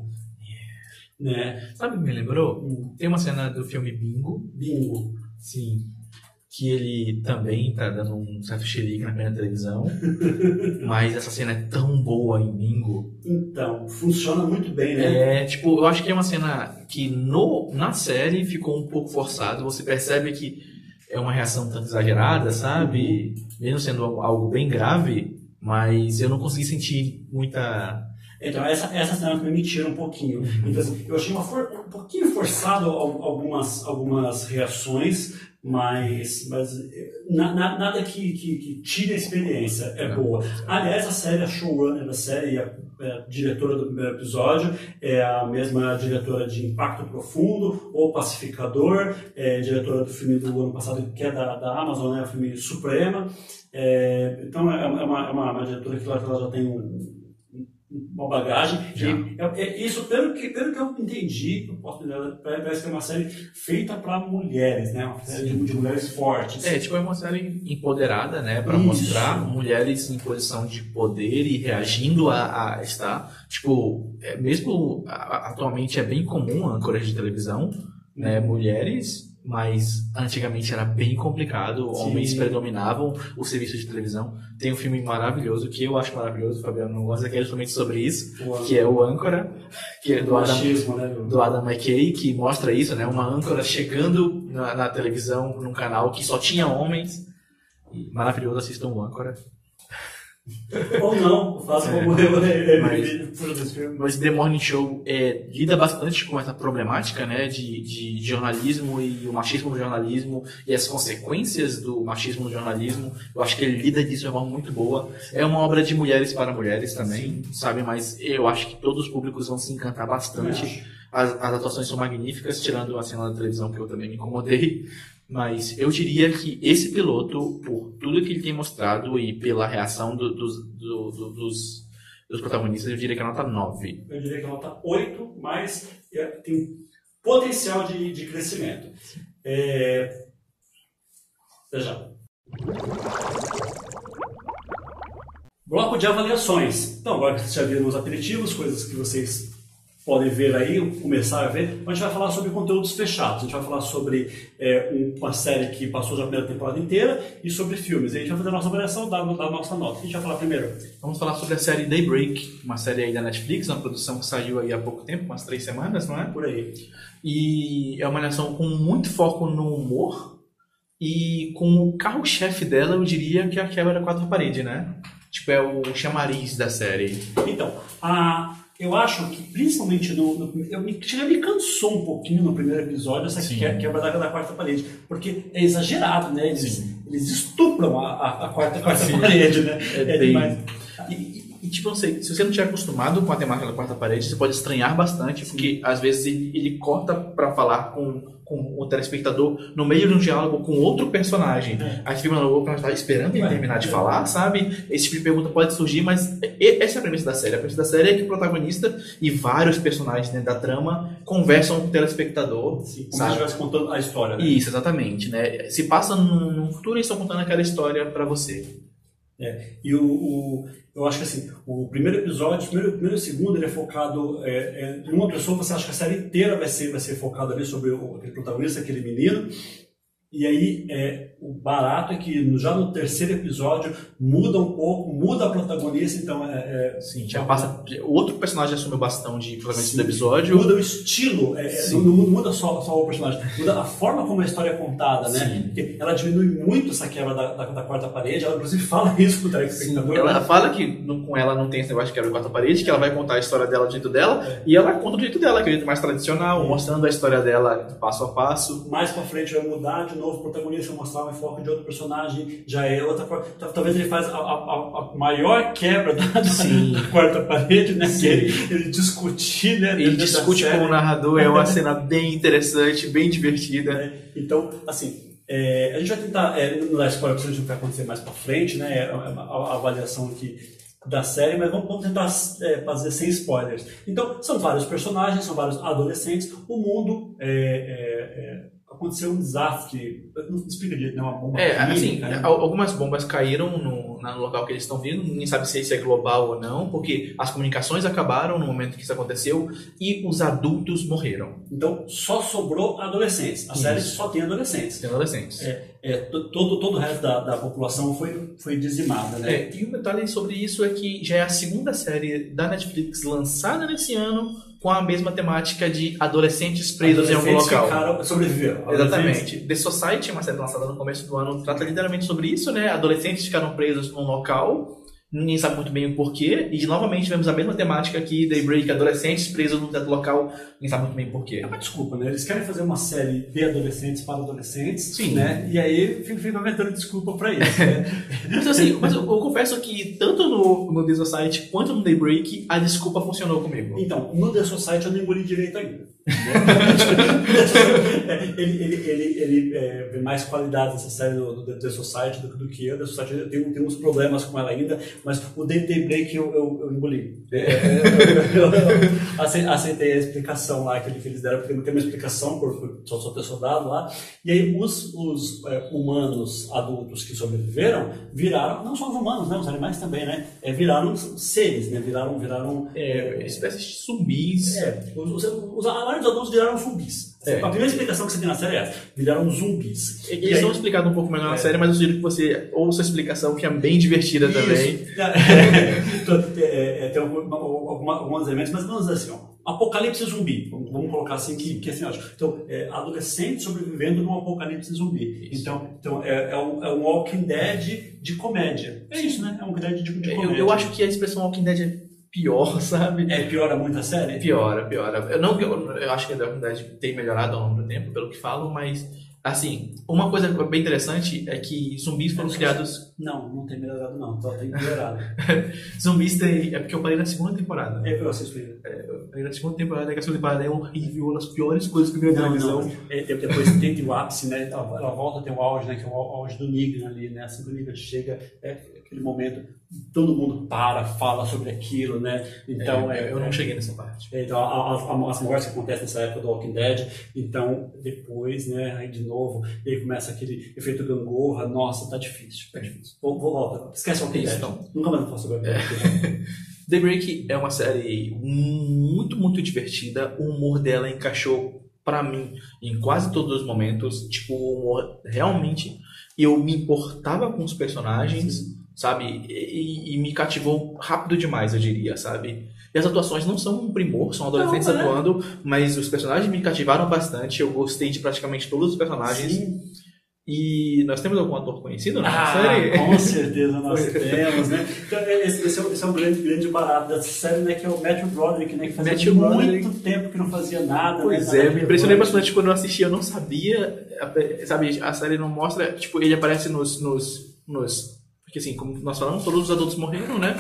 Né? Sabe o que me lembrou? Um Tem uma cena do filme Bingo, bingo. sim, que ele também tá dando um certo xerique na da televisão, mas essa cena é tão boa em Bingo. Então, funciona muito bem, né? É, tipo, eu acho que é uma cena que no, na série ficou um pouco forçado, você percebe que é uma reação tanto exagerada, sabe? Mesmo sendo algo bem grave, mas eu não consegui sentir muita... Então, essa, essa cena também me tira um pouquinho. Então, assim, eu achei for- um pouquinho forçado al- algumas, algumas reações, mas, mas na- na- nada que, que, que tire a experiência. É boa. Aliás, a série, a showrunner da série e a, a diretora do primeiro episódio é a mesma diretora de Impacto Profundo, O Pacificador, é diretora do filme do ano passado, que é da, da Amazon, né, o filme Suprema. É, então, é uma, é uma, é uma- diretora que ela, que ela já tem um uma bagagem. É- é isso, pelo que, pelo que eu entendi, eu posso dar- parece que é uma série feita para mulheres, né? Uma série de, de mulheres fortes. É, tipo, é uma série empoderada, né? Isso. mostrar mulheres em posição de poder e reagindo a, a estar. Tipo, é, mesmo a- a- atualmente é bem comum âncoras de televisão, né? Mulheres, mas antigamente era bem complicado. Sim. Homens predominavam o serviço de televisão. Tem um filme maravilhoso que eu acho maravilhoso, o Fabiano não gosta, que é justamente sobre isso, que é o âncora, que é do Adam machismo, né? do Adam McKay, que mostra isso, né? Uma âncora chegando na, na televisão, num canal que só tinha homens. E maravilhoso, assistam o âncora. Ou não, faça É. como eu, né? Mas-. Mas The Morning Show é, lida bastante com essa problemática, né? De, de jornalismo e o machismo no jornalismo e as consequências do machismo no jornalismo. Eu acho que ele lida disso de uma forma muito boa. É uma obra de mulheres para mulheres também, sabe? Mas eu acho que todos os públicos vão se encantar bastante. As, as atuações são magníficas, tirando a cena da televisão que eu também me incomodei. Mas eu diria que esse piloto, por tudo que ele tem mostrado e pela reação do- dos, do- do- dos, dos protagonistas, eu diria que é nota 9. Eu diria que é nota 8, mas é, tem potencial de, de crescimento. É... Veja. Bloco de avaliações. Então, agora que já viram os aperitivos, coisas que vocês podem ver aí, começar a ver, a gente vai falar sobre conteúdos fechados. A gente vai falar sobre é, uma série que passou já a primeira temporada inteira e sobre filmes. E a gente vai fazer a nossa avaliação da, da nossa nota. A gente vai falar primeiro. Vamos falar sobre a série Daybreak, uma série aí da Netflix, uma produção que saiu aí há pouco tempo, umas três semanas, não é? Por aí. E é uma animação com muito foco no humor e com o carro-chefe dela, eu diria que é a quebra da quarta parede, né? Tipo, é o chamariz da série. Então, a, eu acho que principalmente no. no eu me, já me cansou um pouquinho no primeiro episódio essa Sim. que- quebra da, da quarta parede. Porque é exagerado, né? Eles, Sim. eles estupram a, a, a quarta, quarta Sim. parede, né? É bem- demais. E, e- tipo, não sei, se você não estiver acostumado com a temática da quarta parede, você pode estranhar bastante, porque às vezes ele, ele corta pra falar com, com o telespectador no meio de um diálogo com outro personagem. É. Aí fica maluco pra estar esperando ele terminar de é. falar, sabe? Esse tipo de pergunta pode surgir, mas essa é a premissa da série. A premissa da série é que o protagonista e vários personagens dentro da trama conversam com o telespectador. Assim, como se sabe? estivesse contando a história. Né? Isso, exatamente, né? Se passa num, futuro e estão contando aquela história pra você. E o, o- eu acho que assim, o primeiro episódio, o primeiro, primeiro e segundo, ele é focado é, é, em uma pessoa, você acha que a série inteira vai ser, vai ser focada ali sobre o, aquele protagonista, aquele menino. E aí, é, o barato é que já no terceiro episódio muda um pouco, muda a protagonista, então é, é, Sim, já passa. Outro personagem assume o bastão de protagonista do episódio. muda o estilo, é, é, não, não muda só, só o personagem, muda a forma como a história é contada, né? Sim. Porque ela diminui muito essa quebra da, da, da quarta parede, ela inclusive fala isso pro telespectador. Ela né? fala que não- com ela não tem esse negócio de quebra quarta parede, que ela vai contar a história dela do jeito dela, É. e ela conta do jeito dela, que é o jeito mais tradicional, mostrando a história dela passo a passo. Mais pra frente vai mudar de novo o protagonista, mostrar um enfoque de outro personagem, já é outra Talvez ele faz a, a- a- maior quebra da, da- quarta parede, né? Sim. Ele, ele discutir, né? Ele discute com o narrador, é uma cena bem interessante, bem divertida. né? Então, assim, é, a gente vai tentar, é, não dar spoiler gente o que vai acontecer mais pra frente, né? É a, a- a avaliação aqui da série, mas vamos, vamos tentar é, fazer sem spoilers. Então, são vários personagens, são vários adolescentes, o mundo é, é, é, aconteceu um desastre, não explica direito, não é uma bomba É, assim, né? al- algumas bombas caíram no, no local que eles estão vindo, ninguém sabe se isso é global ou não, porque as comunicações acabaram no momento que isso aconteceu e os adultos morreram. Então, só sobrou adolescentes. A Isso. série só tem adolescentes. Tem adolescentes. É, to- todo, todo o resto da, da população foi, foi dizimada, né? É, e um detalhe sobre isso é que já é a segunda série da Netflix lançada nesse ano com a mesma temática de adolescentes presos em algum Adolescentes local. Ficaram, sobreviveram. Adolescentes- Exatamente. The Society, uma série lançada no começo do ano, trata literalmente sobre isso, né? Adolescentes ficaram presos num local, ninguém sabe muito bem o porquê, e novamente vemos a mesma temática aqui, Daybreak, adolescentes presos num certo local, ninguém sabe muito bem o porquê. É uma desculpa, né? Eles querem fazer uma série de adolescentes para adolescentes, Sim. né? E aí fica fica inventando desculpa pra isso, né? Mas assim, mas eu, eu confesso que tanto no, no The Society quanto no Daybreak, a desculpa funcionou comigo. Então, no The Society eu não engoli direito ainda. É, ele ele, ele, ele é, vê mais qualidade nessa série do, do The Society do, do que eu. The Society eu tenho, tenho uns problemas com ela ainda, mas o Day Break eu, eu, eu engoli. É, eu, eu- eu ace- aceitei a explicação lá que, ele- que eles deram, porque não tem uma explicação por, por só, só ter soldado lá. E aí os, os é, humanos adultos que sobreviveram viraram, não só os humanos, né? Os animais também, né? É, viraram seres, né? Viraram, viraram É, espécies de zumbis. é, os, os, os, dos adultos viraram zumbis. É. A primeira explicação que você tem na série é essa: viraram zumbis. Eles E aí- são explicados um pouco melhor na É. série, mas eu sugiro que você ouça a explicação, que é bem divertida também. Isso. Então, é, é, tem alguns elementos, mas vamos dizer assim: ó, apocalipse zumbi. Vamos, colocar assim que, que assim. Então, é, adolescente sobrevivendo num apocalipse zumbi. Isso. Então, então é, é, um, é um Walking Dead de comédia. É isso, né? É um Walking Dead de, de Eu, comédia. eu acho que a expressão Walking Dead é pior, sabe? É, piora muito a série? Piora, piora. Eu, não, eu, eu acho que a Dead tem melhorado ao longo do tempo, pelo que falam, mas, assim, uma coisa bem interessante é que zumbis foram criados Não, não tem melhorado não, só tem piorado. Zumbis tem. É porque eu parei na segunda temporada. É, eu assisto ainda. Eu parei na segunda temporada, que a segunda temporada é horrível, uma das piores coisas que eu vi na televisão. É, é, depois tem o ápice, né? Ela, volta a ter o auge, né? Que é o auge do Negan ali, né? Assim que o Negan chega, é aquele momento, todo mundo para, fala sobre aquilo, né? Então, é, eu não é, cheguei nessa parte. Então, as mortes que acontecem nessa época do Walking Dead, então, depois, né, aí de novo, e aí começa aquele efeito gangorra, nossa, tá difícil, tá difícil. Vou, vou volta, esquece Walking Dead. então. Nunca mais vou falar sobre Walking Dead. The Break é uma série muito, muito divertida. O humor dela encaixou pra mim em quase todos os momentos. Tipo, o humor realmente. Eu me importava com os personagens, sabe? E, e me cativou rápido demais, eu diria, sabe? E as atuações não são um primor, são adolescentes Não, é. atuando, mas os personagens me cativaram bastante. Eu gostei de praticamente todos os personagens. Sim. E nós temos algum ator conhecido na Ah, série? com certeza nós temos, né? Então, esse, esse é, o- esse é um grande, grande barato dessa série, né? Que é o Matthew Broderick, né? Que fazia Matthew muito Broderick. tempo que não fazia nada. Pois né, é, me impressionei bastante quando eu assisti, eu não sabia, sabe, a série não mostra, tipo, ele aparece nos, nos, nos porque assim, como nós falamos, todos os adultos morreram, né?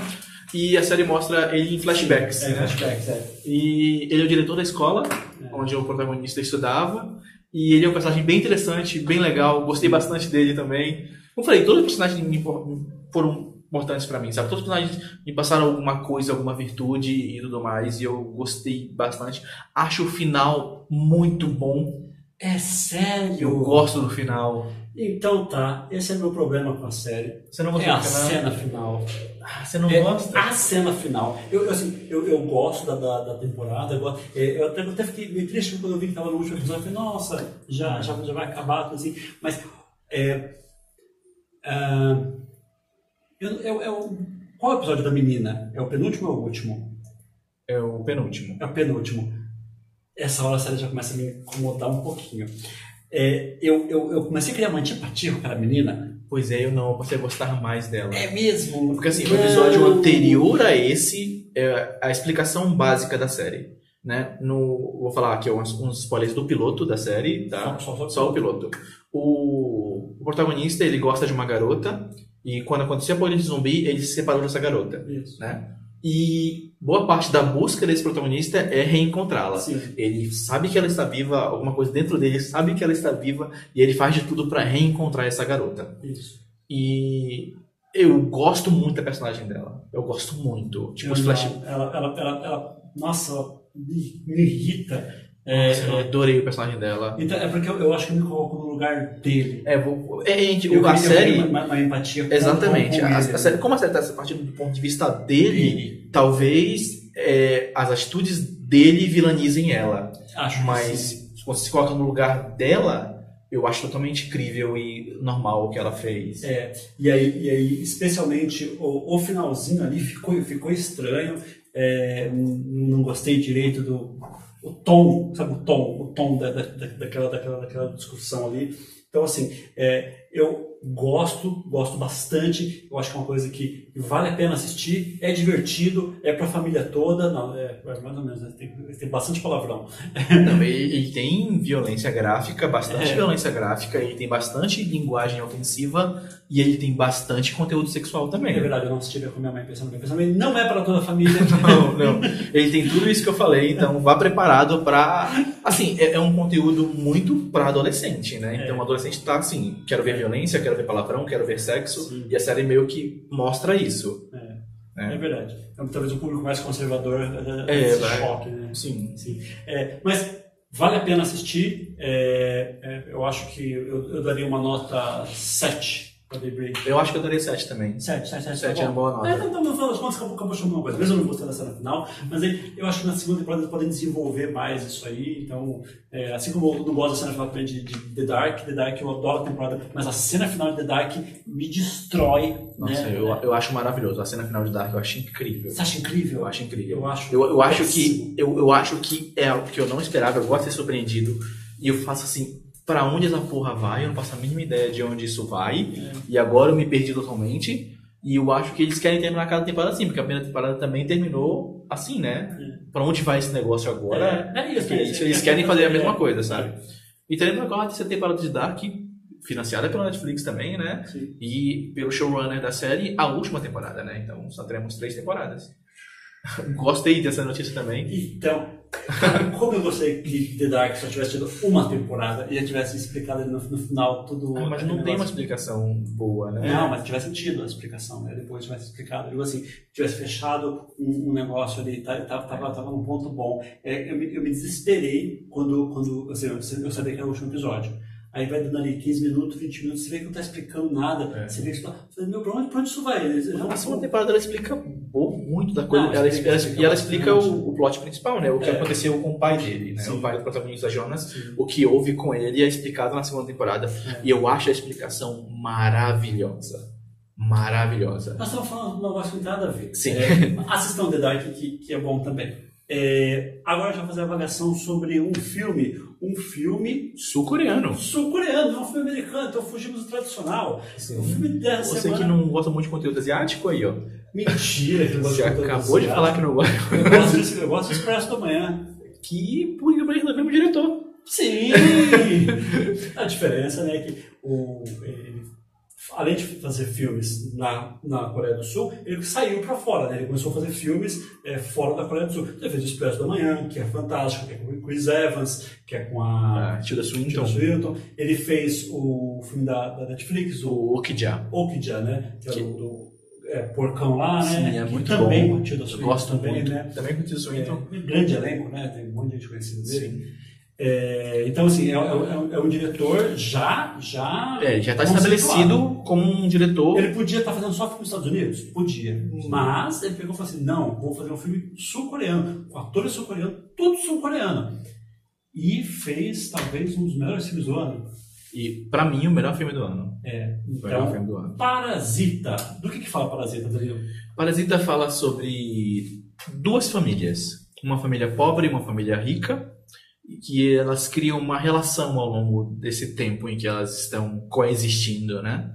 E a série mostra ele em flashbacks, É, né? flashbacks, é. E ele é o diretor da escola, É. onde o protagonista estudava, e ele é um personagem bem interessante, bem legal, gostei bastante dele também. Como eu falei, todos os personagens me foram importantes pra mim, sabe? Todos os personagens me passaram alguma coisa, alguma virtude e tudo mais, e eu gostei bastante. Acho o final muito bom. É sério? Eu gosto do final. Então tá, esse é meu problema com a série. Você não É gostou a cena final. Ah, você não É gosta? A cena final. Eu, eu, assim, eu, eu gosto da, da, da temporada. Eu, gosto- é, eu até, eu até fiquei meio triste quando eu vi que estava no último episódio. Eu falei, nossa, já, já, já vai acabar. tudo Assim. Mas, é, ah, eu, eu, eu- qual é o episódio da menina? É o penúltimo ou é o último? É o penúltimo. É o penúltimo. Essa hora a série já começa a me incomodar um pouquinho. É, eu, eu, eu comecei a criar uma antipatia com aquela menina. Pois é, eu não, eu passei a gostar mais dela. É mesmo? Porque assim, o Não. episódio anterior a esse é a explicação básica da série. Né? No, vou falar aqui uns, uns spoilers do piloto da série, tá? Só- só- só- Só o piloto. O, o protagonista, ele gosta de uma garota e quando aconteceu a apocalipse zumbi, ele se separou dessa garota, Isso. né? E boa parte da busca desse protagonista é reencontrá-la. Ele sabe que ela está viva, alguma coisa dentro dele sabe que ela está viva e ele faz de tudo para reencontrar essa garota. Isso. E eu gosto muito da personagem dela. Eu gosto muito. Tipo, os Eu flash. Ela, ela, ela, ela- nossa, ela me, me irrita. É, Nossa, eu adorei o personagem dela. então, é porque eu, eu acho que eu me coloco no lugar dele. É, vou, é, gente, Eu, a série. uma, uma empatia com- Exatamente. com, A, ele. a série, como a série está partindo do ponto de vista dele, Ele. talvez é, as atitudes dele vilanizem ela. Acho Mas sim. se você se coloca no lugar dela, eu acho totalmente incrível e normal o que ela fez. É, e aí, e aí especialmente o, o finalzinho ali ficou, ficou estranho. É, não gostei direito do o tom, sabe o tom, o tom da, da, da- daquela, daquela, daquela discussão ali. Então, assim, é, eu gosto, gosto bastante. Eu acho que é uma coisa que vale a pena assistir. É divertido, é para a família toda. Não, é, é mais ou menos, né? tem, tem bastante palavrão. Não, ele, ele tem violência gráfica, bastante É. violência gráfica, ele tem bastante linguagem ofensiva e ele tem bastante conteúdo sexual também. É verdade, eu não assisti com minha mãe pensando que pensando, não é para toda a família. Não, não. Ele tem tudo isso que eu falei, então vá preparado pra. Assim, é, é um conteúdo muito pra adolescente, né? Então É. o adolescente tá assim: quero ver violência, quero ver palavrão, quero ver sexo, Sim. e a série meio que mostra isso. É verdade. Então, talvez o público mais conservador é, É, esse vai. choque, né? Sim. Sim. É, mas vale a pena assistir. É, é, eu acho que eu, eu daria uma nota 7 para The Break. Eu acho que eu daria 7 também. 7, 7, 7. 7 é uma boa nota. É, então, no final das contas, acabou, acabou chamando uma coisa. Mesmo eu não gostei da cena final, mas aí, eu acho que na segunda temporada eles podem desenvolver mais isso aí. Então, é, assim como eu não gosto da cena final também de, de The Dark, The Dark eu adoro a temporada, mas a cena final de The Dark me destrói. Nossa, né? eu, eu acho maravilhoso. A cena final de Dark eu acho incrível. Você acha incrível? Eu acho incrível. Eu acho. Eu, eu acho que eu, eu acho que é algo que eu não esperava, eu gosto de ser surpreendido. E eu faço assim, pra onde essa porra vai? Eu não faço a mínima ideia de onde isso vai. É. E agora eu me perdi totalmente. E eu acho que eles querem terminar cada temporada assim, porque a primeira temporada também terminou assim, né? Pra onde vai esse negócio agora? É, é isso, é eles querem fazer a mesma É. coisa, sabe? E terminando agora a terceira temporada de Dark, financiada pela Netflix também, né? Sim. E pelo showrunner da série, a última temporada, né? Então só teremos três temporadas. Gostei dessa notícia também. Então, como eu gostei que The Dark só tivesse tido uma temporada e já tivesse explicado no, no final tudo. Ah, mas não aquele tem uma negócio. explicação boa, né? Não, mas tivesse tido a explicação, né? Depois tivesse explicado. Digo assim, tivesse fechado um, um negócio ali, tá, tava, tava, tava num ponto bom. É, eu, me, eu me desesperei quando, quando assim, eu, eu sabia que era o último episódio. Aí vai dando ali 15 minutos, 20 minutos, você vê que não tá explicando nada. É. Você vê que você fala, meu, pra onde, pra onde isso vai? Eles- eles A segunda temporada ela explica bom, muito da coisa. Não, ela, explica, ela- explica e ela explica o, o plot principal, né? O que É. aconteceu com o pai dele, né? Sim. O pai do protagonista Jonas. Sim. O que houve com ele é explicado na segunda temporada. É. E eu acho a explicação maravilhosa. Maravilhosa. Nós estamos falando de um negócio que não tem nada a ver. Sim. É, assistam The Dark, que, que é bom também. É, agora a gente vai fazer a avaliação sobre um filme. Um filme Sul-coreano. sul-coreano, não é um filme americano, então fugimos do tradicional. Um filme dessa Você semana. que não gosta muito de conteúdo asiático aí, ó. Mentira, que Você acabou de asiático. falar que não gosta. Eu gosto, desse, do Expresso da Manhã. Que, por que pareça, é o mesmo diretor. Sim! a diferença né, é que o, ele, além de fazer filmes na, na Coreia do Sul, ele saiu para fora, né? Ele começou a fazer filmes é, fora da Coreia do Sul. Ele fez o Expresso da Manhã, que é fantástico, que é com o Chris Evans, que é com a Ah, Tilda Swinton. Swinton. Ele fez o filme da, da Netflix, o O Okja. Okja, né? Que é Que- o do é, Porcão lá, né? Sim, é muito também bom. com a Tilda Eu Swinton gosto também, muito. né? Também com Tilda Swinton. É, um grande elenco, né? Tem um monte de gente conhecida dele. Sim. É, então, assim, é, é- é um diretor já. já É, já está estabelecido como um diretor. Ele podia estar fazendo só filme nos Estados Unidos? Podia. Mas ele pegou e falou assim: não, vou fazer um filme sul-coreano, com atores sul-coreanos, tudo sul-coreano. E fez talvez um dos melhores filmes do ano. E, pra mim, o melhor filme do ano. É, O melhor então, filme do ano. Parasita. Do que, que fala Parasita, Danilo? Parasita fala sobre duas famílias. Uma família pobre e uma família rica. E Que elas criam uma relação ao longo desse tempo em que elas estão coexistindo, né?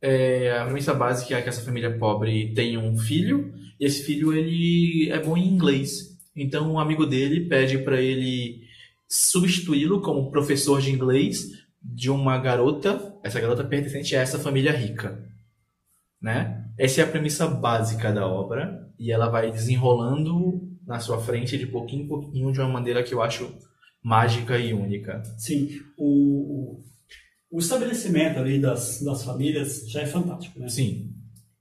É, a premissa básica é que essa família pobre tem um filho. E esse filho, ele é bom em inglês. Então, um amigo dele pede para ele substituí-lo como professor de inglês de uma garota, essa garota pertencente a essa família rica, né? Essa é a premissa básica da obra e ela vai desenrolando na sua frente de pouquinho em pouquinho de uma maneira que eu acho mágica e única. Sim, o, o, o estabelecimento ali das, das famílias já é fantástico, né? Sim,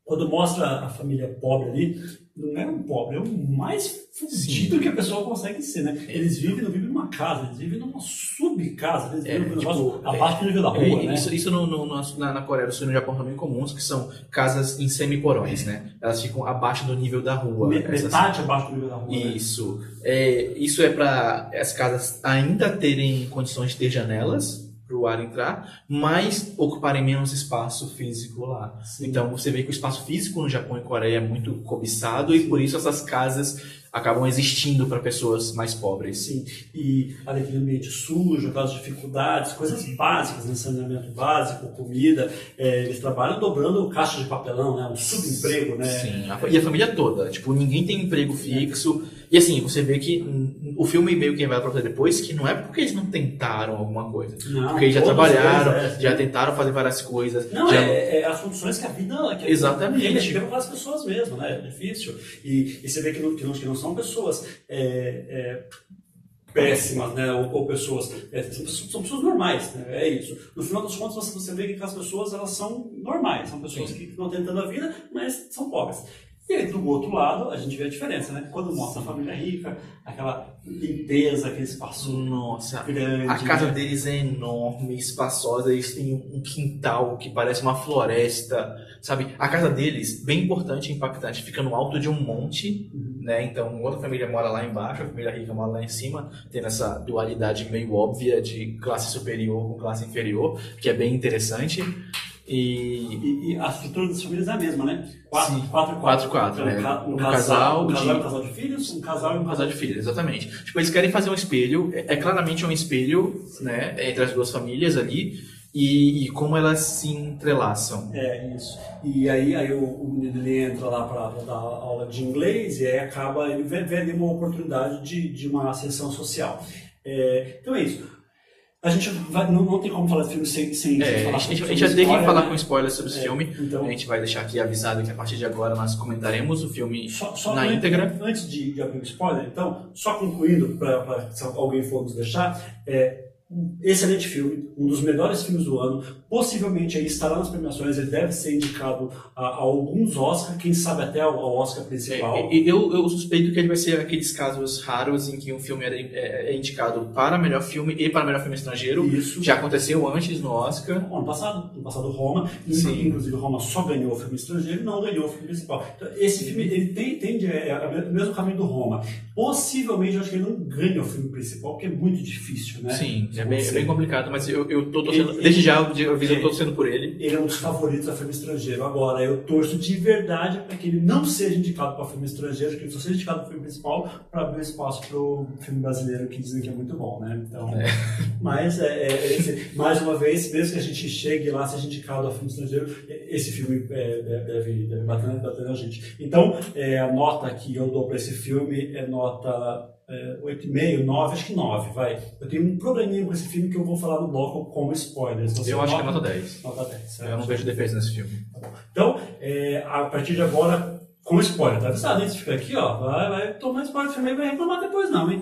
Quando mostra a família pobre ali, não é um pobre, é o mais fudido que a pessoa consegue ser, né? Eles vivem, não vivem numa casa, eles vivem numa subcasa, eles É, vivem um tipo, abaixo do nível da É, rua, né? Isso, isso no, no- no- na, na Coreia do Sul e no Japão também comuns, que são casas em semiporões, né? Elas ficam abaixo do nível da rua. Me- essas- Metade abaixo do nível da rua. né? Isso. É, isso é para as casas ainda terem condições de ter janelas para o ar entrar, mas ocuparem menos espaço físico lá. Sim. Então você vê que o espaço físico no Japão e Coreia é muito cobiçado e por isso essas casas acabam existindo para pessoas mais pobres. Sim, e ali aquele ambiente sujo, aquelas dificuldades, coisas básicas, né? saneamento básico, comida. É, eles trabalham dobrando caixa de papelão, né? Um subemprego, né? Sim, e a família toda. Tipo, ninguém tem emprego fixo. E assim, você vê que o filme meio que vai pra você depois que não é porque eles não tentaram alguma coisa. Não, Porque eles já trabalharam, eles, é, já tentaram fazer várias coisas. Não, já... é, é as condições que a vida que Exatamente. vida chega para as pessoas mesmo, né? É difícil. E, e você vê que não, que não, que não são pessoas é, é, péssimas, né? Ou, ou pessoas, é, são pessoas. São pessoas normais, né? É isso. No final das contas, você, você vê que as pessoas elas são normais, são pessoas Sim. que estão tentando a vida, mas são pobres. E aí, do outro lado, a gente vê a diferença, né? Quando mostra a família rica, aquela limpeza, aquele espaço Nossa, grande. a casa né? deles é enorme, espaçosa, eles têm um quintal que parece uma floresta, sabe? A casa deles, bem importante e impactante, fica no alto de um monte, Uhum. né? Então, outra família mora lá embaixo, a família rica mora lá em cima, tendo essa dualidade meio óbvia de classe superior com classe inferior, que é bem interessante. E E, e a estrutura das famílias é a mesma, né? Quatro, Sim. quatro, Quatro e quatro, Então, né? Um, Um casal, casal um casal e um casal de filhos, um casal e um casal de filhos, exatamente. Tipo, eles querem fazer um espelho, é é claramente um espelho, né, entre as duas famílias ali, e, e como elas se entrelaçam. É, isso. E aí, aí o, o menino ele entra lá para dar aula de inglês e aí acaba, ele ali uma oportunidade de, de uma ascensão social. É, então é isso. A gente vai, não, não tem como falar de filme sem, sem É, falar a gente, a gente já tem que spoiler, falar né? com spoilers sobre esse É, filme. então- A gente vai deixar aqui avisado que a partir de agora nós comentaremos o filme Só, só na íntegra. Antes de, de abrir o spoiler, então, só concluindo, para se alguém for nos deixar, é um excelente filme, um dos melhores filmes do ano, possivelmente aí estará nas premiações, ele deve ser indicado a, a alguns Oscars, quem sabe até ao, ao Oscar principal. É, e- eu, eu suspeito que ele vai ser aqueles casos raros em que um filme é, é- é indicado para melhor filme e para melhor filme estrangeiro. Isso. Já aconteceu antes no Oscar. Ano passado, ano passado Roma, Sim. inclusive Roma só ganhou o filme estrangeiro e não ganhou o filme principal. Então, esse filme ele tem, tende é, é o mesmo caminho do Roma. Possivelmente eu acho que ele não ganha o filme principal, porque é muito difícil, né? Sim, é bem, é bem complicado, mas eu, eu tô torcendo. Ele- desde já eu aviso, eu ele- tô torcendo por ele. Ele é um dos favoritos a filme estrangeiro. Agora, eu torço de verdade para que ele não seja indicado para filme estrangeiro, que ele só seja indicado para filme principal, para abrir espaço para o filme brasileiro, que dizem que é muito bom, né? Então, Mas, é, é, esse- mais uma vez, mesmo que a gente chegue lá, seja indicado a filme estrangeiro, esse filme é, deve, deve bater, bater na gente. Então, é, a nota que eu dou para esse filme é nota é, 8,5, 9, acho que 9, vai. Eu tenho um probleminha com esse filme que eu vou falar no bloco como spoilers. Você Eu acho que é nota 10. Nota 10. Eu não vejo defesa nesse filme. Então, é, a partir de agora, com spoiler, tá avisado, hein? Se fica aqui, ó, vai, vai tomar spoiler do filme e vai reclamar depois não, hein?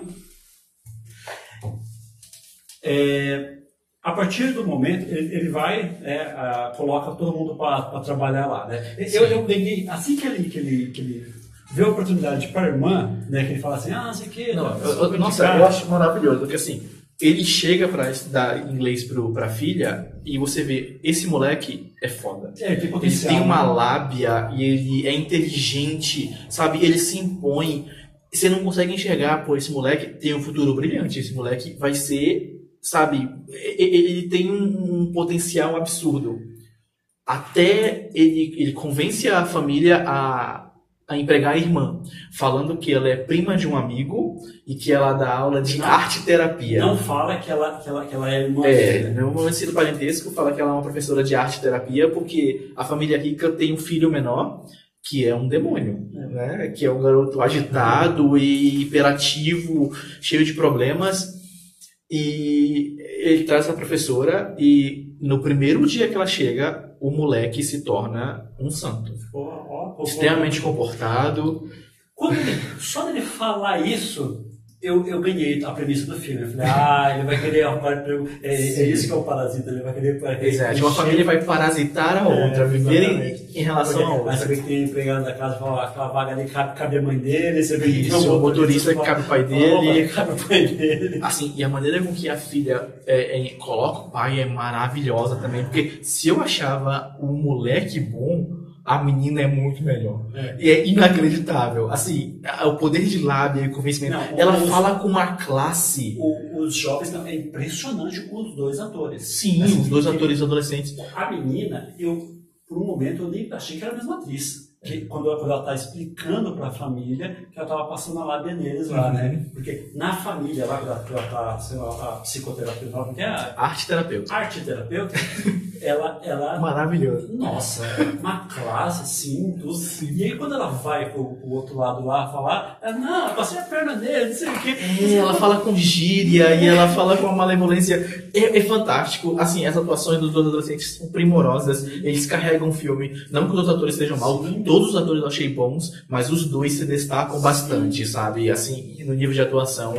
É, a partir do momento, ele, ele vai, é, a- coloca todo mundo para trabalhar lá, né? Eu, eu assim que ele, que ele, que ele vê a oportunidade para a irmã, né, que ele fala assim, ah, sei que... Não, eu- eu- nossa, eu acho maravilhoso, porque assim, ele chega pra estudar inglês pro, pra filha e você vê, esse moleque é foda. É, tem Ele tem uma né? lábia e ele é inteligente, sabe? Ele se impõe. Você não consegue enxergar, pô, esse moleque tem um futuro brilhante. Esse moleque vai ser, sabe? Ele tem um, um potencial absurdo. Até ele, ele convence a família a, a empregar a irmã, falando que ela é prima de um amigo e que ela dá aula de Não. arte terapia. Não fala que ela, que ela, que ela é irmã É, no momento do parentesco fala que ela é uma professora de arte terapia porque a família rica tem um filho menor que é um demônio, né? Que é um garoto agitado e hiperativo, cheio de problemas. E ele traz essa professora e no primeiro dia que ela chega, o moleque se torna um santo. Ó, ó, ó, Extremamente comportado. Só dele falar isso, eu, eu ganhei a premissa do filme. Eu falei, ah, ele vai querer arrumar emprego. É, é isso que é o parasita, ele vai querer. Exato. Uma família vai parasitar a outra, É, viver em, em relação a Aí outra. você vê que tem empregado da casa, fala, aquela vaga ali cabe, cabe a mãe dele, você vê que tem Isso, um o motorista que cabe o pai "Opa, dele. cabe o pai dele. Assim, e a maneira com que a filha é, é, coloca o pai é maravilhosa também, porque se eu achava o moleque bom, a menina é muito melhor. É. E é inacreditável. Assim, o poder de lábia e convencimento. Não, ela os- fala com uma classe. O- os jovens, não, é impressionante os dois atores. Sim, Assim, os dois que- atores adolescentes. A menina, eu, por um momento, eu nem achei que era a mesma atriz. Que, quando, ela- quando ela está explicando para a família que ela estava passando a lábia neles lá, Uhum. né? Porque na família, lá, ela está sendo a, a psicoterapeuta, lá, que é a Arte terapeuta. arte terapeuta, ela, ela Maravilhoso. nossa, uma classe, assim, tudo. E aí quando ela vai pro, pro outro lado lá falar, ela, não, eu passei a perna nele, não sei o quê. É, ela fala com gíria e ela fala com uma malevolência. É, é fantástico. Assim, as atuações dos dois adolescentes são primorosas. Eles carregam o filme. Não que os outros atores estejam mal. Sim. Todos os atores eu achei bons, mas os dois se destacam bastante, sabe? Assim, no nível de atuação.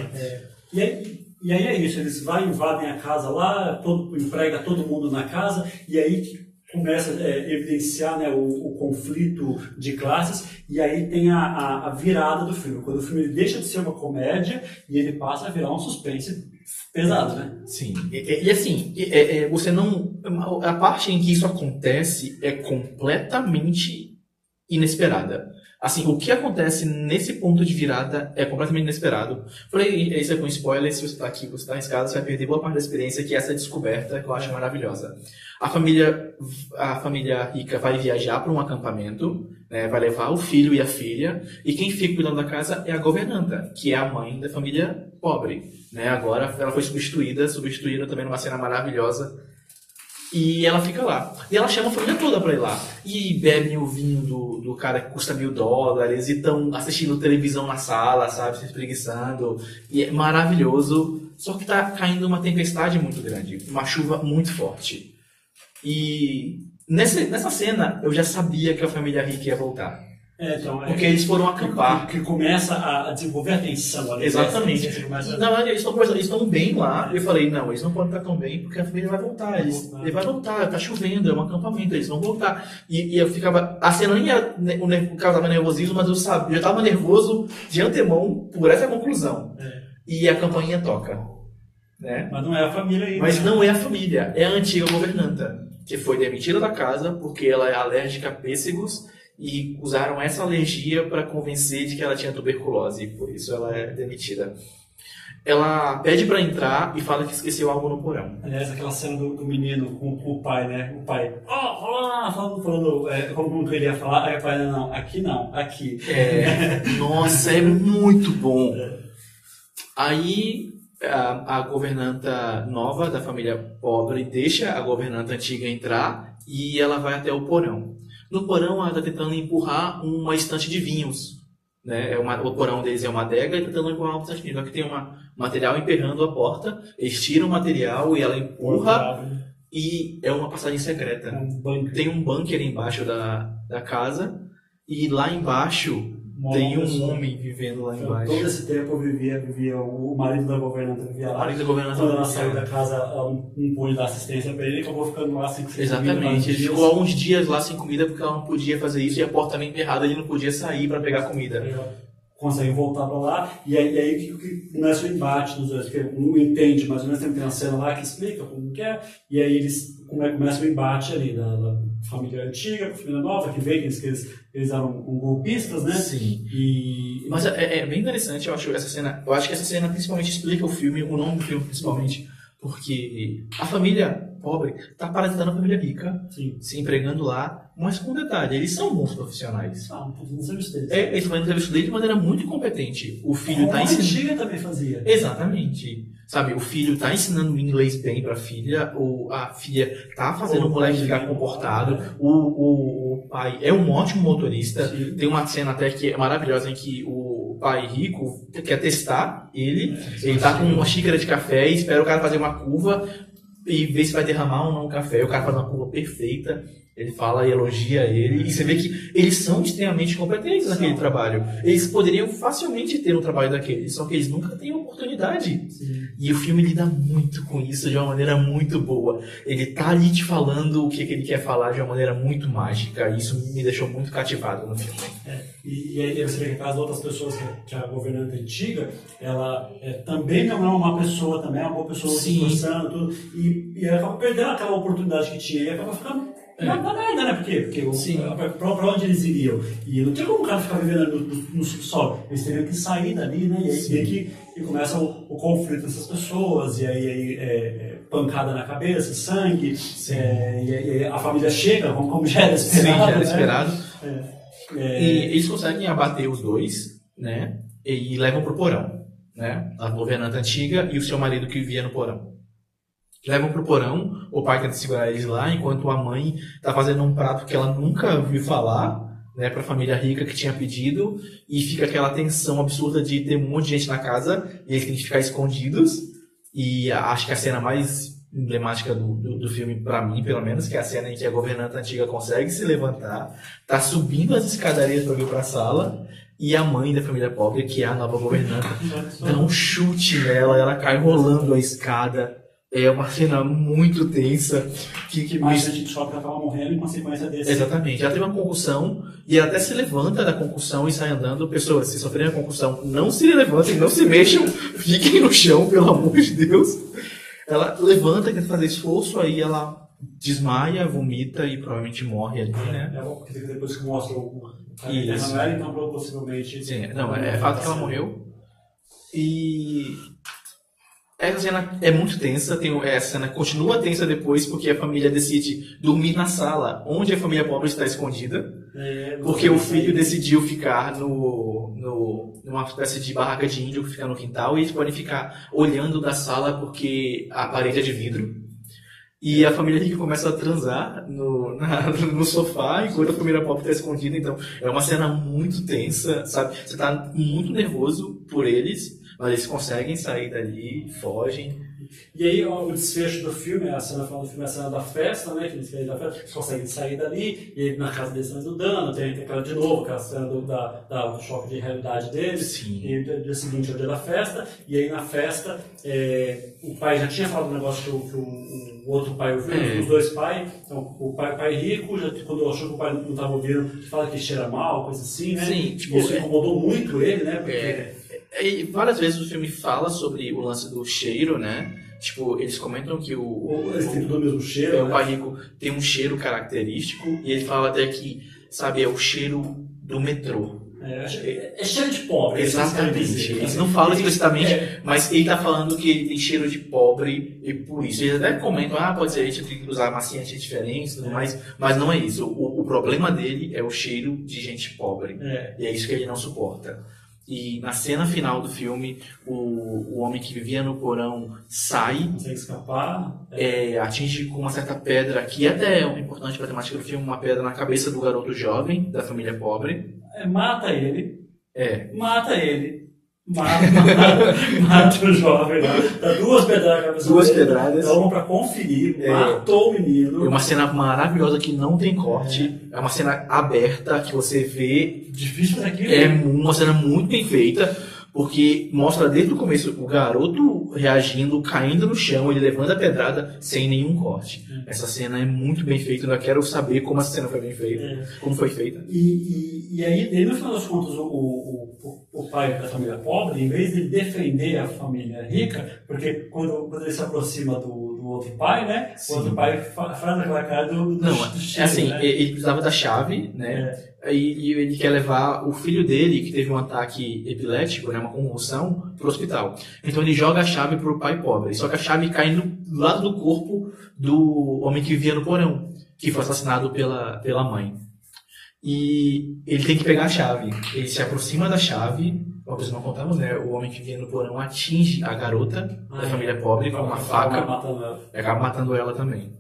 E aí, e aí é isso, eles vão, invadem a casa lá, todo, emprega todo mundo na casa, e aí que começa a é, evidenciar né, o, o conflito de classes, e aí tem a, a, a virada do filme, quando o filme deixa de ser uma comédia e ele passa a virar um suspense pesado, né? Sim. E, e- assim, é- é, você não. A parte em que isso acontece é completamente inesperada. Assim, o que acontece nesse ponto de virada é completamente inesperado. Falei isso é com spoiler, se você tá aqui, você tá em casa, você vai perder boa parte da experiência, que é essa descoberta que eu acho maravilhosa. A família, a família rica vai viajar para um acampamento, né, vai levar o filho e a filha, e quem fica cuidando da casa é a governanta, que é a mãe da família pobre. Né? Agora ela foi substituída, substituída também numa cena maravilhosa E ela fica lá. E ela chama a família toda pra ir lá. E bebem o vinho do, do cara que custa mil dólares e estão assistindo televisão na sala, sabe? Se espreguiçando. E é maravilhoso. Só que tá caindo uma tempestade muito grande. Uma chuva muito forte. E nessa, nessa cena eu já sabia que a família Rick ia voltar. É, então, é Porque eles foram acampar. que, que começa a desenvolver a tensão ali. Exatamente. Você começa- E, na verdade, eles estão eles estão bem lá. Eu falei, não, eles não podem estar tão bem porque a família vai voltar. Eles, ele vai voltar, tá chovendo, é um acampamento, eles vão voltar. E, e eu ficava. A cena nem era, ne- o ne- causava nervosismo, mas eu sabia, eu estava nervoso de antemão por essa conclusão. É. E a campainha toca. Né? Mas não é a família ainda. Mas né? não é a família, é a antiga governanta, que foi demitida da casa porque ela é alérgica a pêssegos e usaram essa alergia para convencer de que ela tinha tuberculose, e por isso ela é demitida. Ela pede para entrar e fala que esqueceu algo no porão. Aliás, aquela cena do, do menino com, com o pai, né? O pai, ó, ó, falando, falando é, como que ele ia falar, aí o pai, não, não, aqui não, aqui. É, nossa, é muito bom. Aí a, a governanta nova da família pobre deixa a governanta antiga entrar e ela vai até o porão. No porão ela está tentando empurrar uma estante de vinhos. Né? É uma, o porão deles é uma adega e tá tentando empurrar uma estante de vinhos. Só que tem um material emperrando a porta, eles tiram o material e ela empurra e é uma passagem secreta. Um bunker. Tem um bunker embaixo da, da casa e lá embaixo Uma tem um pessoa. homem vivendo lá embaixo. todo esse tempo eu vivia, vivia o, o marido da governanta vivia lá. Maria da governanta Quando ela saiu da casa, não pôde dar assistência pra ele, acabou ficando lá sem comida, Exatamente. Ele ficou alguns dias lá sem comida porque ela não podia fazer isso e a porta estava emperrada, ele não podia sair para pegar comida. conseguem voltar pra lá, e aí, e aí que, que começa o embate dos dois, porque um entende mais ou menos, tem uma cena lá que explica como que é, e aí eles come, começa o embate ali da, da família antiga família nova, que vê que eles, eles, eles eram golpistas, né? Sim. E. Mas é, é bem interessante, eu acho essa cena. Eu acho que essa cena principalmente explica o filme, o nome do filme principalmente, porque a família pobre está parasitando a família rica, Sim. se empregando lá, mas com detalhe, eles são bons profissionais. Ah, não tô serviço deles. É, eles fazem entrevista dele de maneira muito competente. O filho está a ensinando. antiga também fazia. Exatamente. Sabe, o filho tá ensinando inglês bem pra filha, ou a filha tá fazendo o moleque ficar comportado, o, o, o pai é um ótimo motorista. Sim. Tem uma cena até que é maravilhosa em que o pai rico quer testar ele, ele tá com uma xícara de café e espera o cara fazer uma curva e ver se vai derramar ou não o café. O cara faz uma curva perfeita. Ele fala e elogia ele, e você vê que eles são extremamente competentes naquele São. trabalho. Eles poderiam facilmente ter um trabalho daquele, só que eles nunca têm oportunidade. Sim. E o filme lida muito com isso de uma maneira muito boa. Ele tá ali te falando o que, que ele quer falar de uma maneira muito mágica. E isso me deixou muito cativado no filme. É, e, e aí você vê que caso outras pessoas que, que a governanta antiga, ela é, também não é uma pessoa, também é uma boa pessoa se esforçando, tudo, e, e ela acaba perdendo aquela oportunidade que tinha e acaba ficando É. na, na merda, né? Por quê? Porque Sim. pra, pra onde eles iriam? E não tinha como o cara ficar vivendo no, no, no subsolo. Eles teriam que sair dali, né? E aí Sim. que e começa o, o conflito dessas pessoas, e aí, aí, é, é, pancada na cabeça, sangue, é, e, aí- e a família chega, como, como já era Sim, esperado. já era né? esperado. É, é, E eles conseguem abater os dois, né? E levam pro porão, né? A governanta antiga e o seu marido que vivia no porão. Levam pro porão, o pai tenta segurar eles lá, enquanto a mãe tá fazendo um prato que ela nunca ouviu falar, né, pra família rica que tinha pedido, e fica aquela tensão absurda de ter um monte de gente na casa, e eles têm que ficar escondidos, e acho que a cena mais emblemática do, do, do filme, pra mim, pelo menos, que é a cena em que a governanta antiga consegue se levantar, tá subindo as escadarias pra vir pra sala, e a mãe da família pobre, que é a nova governanta, dá um chute nela, ela cai rolando a escada. É uma cena muito tensa. Que, que Mas a gente ela estava morrendo em consequência desse. Exatamente. Ela teve uma concussão e ela até se levanta da concussão e sai andando. Pessoas, se sofrerem a concussão, não se levantem, não se mexam, fiquem no chão, pelo amor de Deus. Ela levanta, quer fazer esforço, aí ela desmaia, vomita e provavelmente morre ali, né? É porque depois que mostra o Isso. Não era, então possivelmente. Sim, não, é, é fato que ela morreu. E essa cena é muito tensa, tem, essa cena continua tensa depois porque a família decide dormir na sala onde a família pobre está escondida, É, porque o filho decidiu ficar no, no, numa espécie de barraca de índio que fica no quintal e eles podem ficar olhando da sala porque a parede é de vidro. E a família rica começa a transar no, na- no sofá enquanto a família pobre está escondida. Então, é uma cena muito tensa, sabe? Você tá muito nervoso por eles, mas eles conseguem sair dali, fogem. E aí o desfecho do filme, a cena final do filme é a cena da festa, né? Que eles querem da festa, eles conseguem sair dali, e aí na casa deles estão ajudando, tem, tem aquela de novo, aquela cena do, da, da, do choque de realidade deles. Sim. E no dia seguinte é o dia da festa, e aí na festa é, o pai já tinha falado um negócio que o, que o- o outro pai ouviu, É. os dois pais, então o pai, pai rico, já, quando achou que o pai não estava ouvindo, fala que cheira mal, coisa assim, né? Sim, tipo, Isso é- incomodou muito ele, né? Porque É, e várias vezes o filme fala sobre o lance do cheiro, né? Tipo, eles comentam que o, o- eles têm tudo o mesmo cheiro, É, o né? pai rico tem um cheiro característico e ele fala até que, sabe, é o cheiro do metrô. É, é cheiro de pobre. é Exatamente. dizer, Eles né? não falam explicitamente, É, mas ele tá falando que ele tem cheiro de pobre e por isso. Eles até comentam, ah, pode ser, a gente tem que usar maciantes diferentes e tudo É. mais, mas não é isso. O, o problema dele é o cheiro de gente pobre. é. E é isso que ele não suporta. E na cena final do filme, o, o homem que vivia no porão sai consegue escapar. é, atinge com uma certa pedra, que até é importante para a temática do filme, uma pedra na cabeça do garoto jovem, da família pobre. É, mata ele, É, mata ele, mata, o jovem lá, dá duas pedradas na cabeça Duas dele, pedradas. dá uma pra conferir, É. matou o é menino. uma cena maravilhosa que não tem corte, é uma cena aberta que você vê, Difícil fazer aquilo. é uma cena muito bem feita, porque mostra desde o começo o garoto reagindo, caindo no chão, ele levando a pedrada sem nenhum corte. Essa cena é muito bem feita, eu quero saber como essa cena foi bem feita, É. como foi feita. E, e, e aí, e no final das contas, o, o, o, pai da família pobre, em vez de defender a família rica, porque quando, quando ele se aproxima do outro pai, né? Sim. O outro pai faz aquela cara do, do, Não, do é assim, né? ele precisava da chave, né? E, e ele quer levar o filho dele, que teve um ataque epilético, né, uma convulsão, pro hospital. Então ele joga a chave pro pai pobre. Só que a chave cai no lado do corpo do homem que vivia no porão, que foi assassinado pela, pela mãe. E ele tem que pegar a chave. Ele se aproxima da chave, uma coisa não contamos, né? O homem que vivia no porão atinge a garota da família pobre com uma Acaba faca matando ela. acaba matando ela também.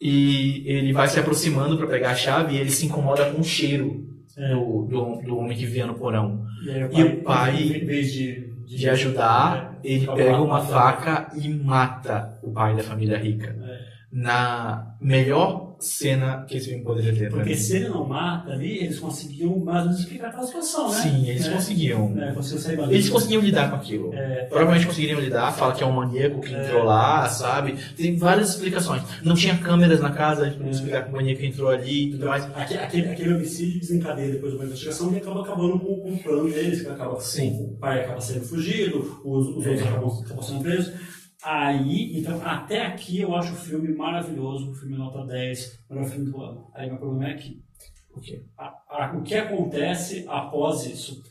E ele vai se aproximando para pegar a chave e ele se incomoda com o cheiro É. do, do, do homem que vivia no porão. E, aí E o pai, em vez de, De ajudar, é, ele acaba pega uma faca e mata o pai da família rica. É. Na melhor cena que esse filme poderia ter. pra Porque se ele não mata ali, eles conseguiam mais ou menos explicar aquela situação, né? Sim, eles É. conseguiam. É, conseguiam Eles conseguiam lidar com aquilo. É, Provavelmente conseguiriam lidar, fala que é um maníaco que É. entrou lá, sabe? Tem várias explicações. Não tinha câmeras na casa, a gente não É. explicar que o maníaco entrou ali e tudo mais. Aquele, aquele, aquele homicídio desencadeia depois de uma investigação e acaba acabando com, com o plano deles, que acaba, Sim. o pai acaba sendo fugido, os, os outros acabam, acabam sendo presos. Aí, então, até aqui eu acho o filme maravilhoso, o filme nota 10, o melhor filme do ano. Aí meu problema é aqui. O quê? A- a- o que acontece após isso?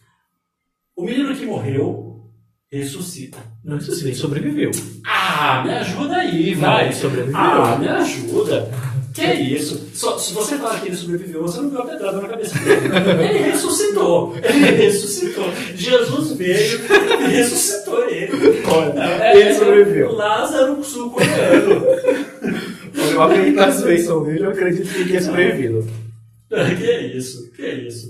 O menino que morreu ressuscita. Não sei ele sobreviveu. Ah, me ajuda aí, Não, vai. ele sobreviveu. Ah, me ajuda. Que é isso? Só, se você falar que ele sobreviveu, você não viu a pedrada na cabeça dele. Ele ressuscitou. Ele ressuscitou. Jesus veio e ressuscitou ele. Não, é- Ele sobreviveu. Lázaro sul-coreano. Eu acredito na ressurreição dele, eu acredito que ele tenha sobrevivido. Que é isso? Que é isso?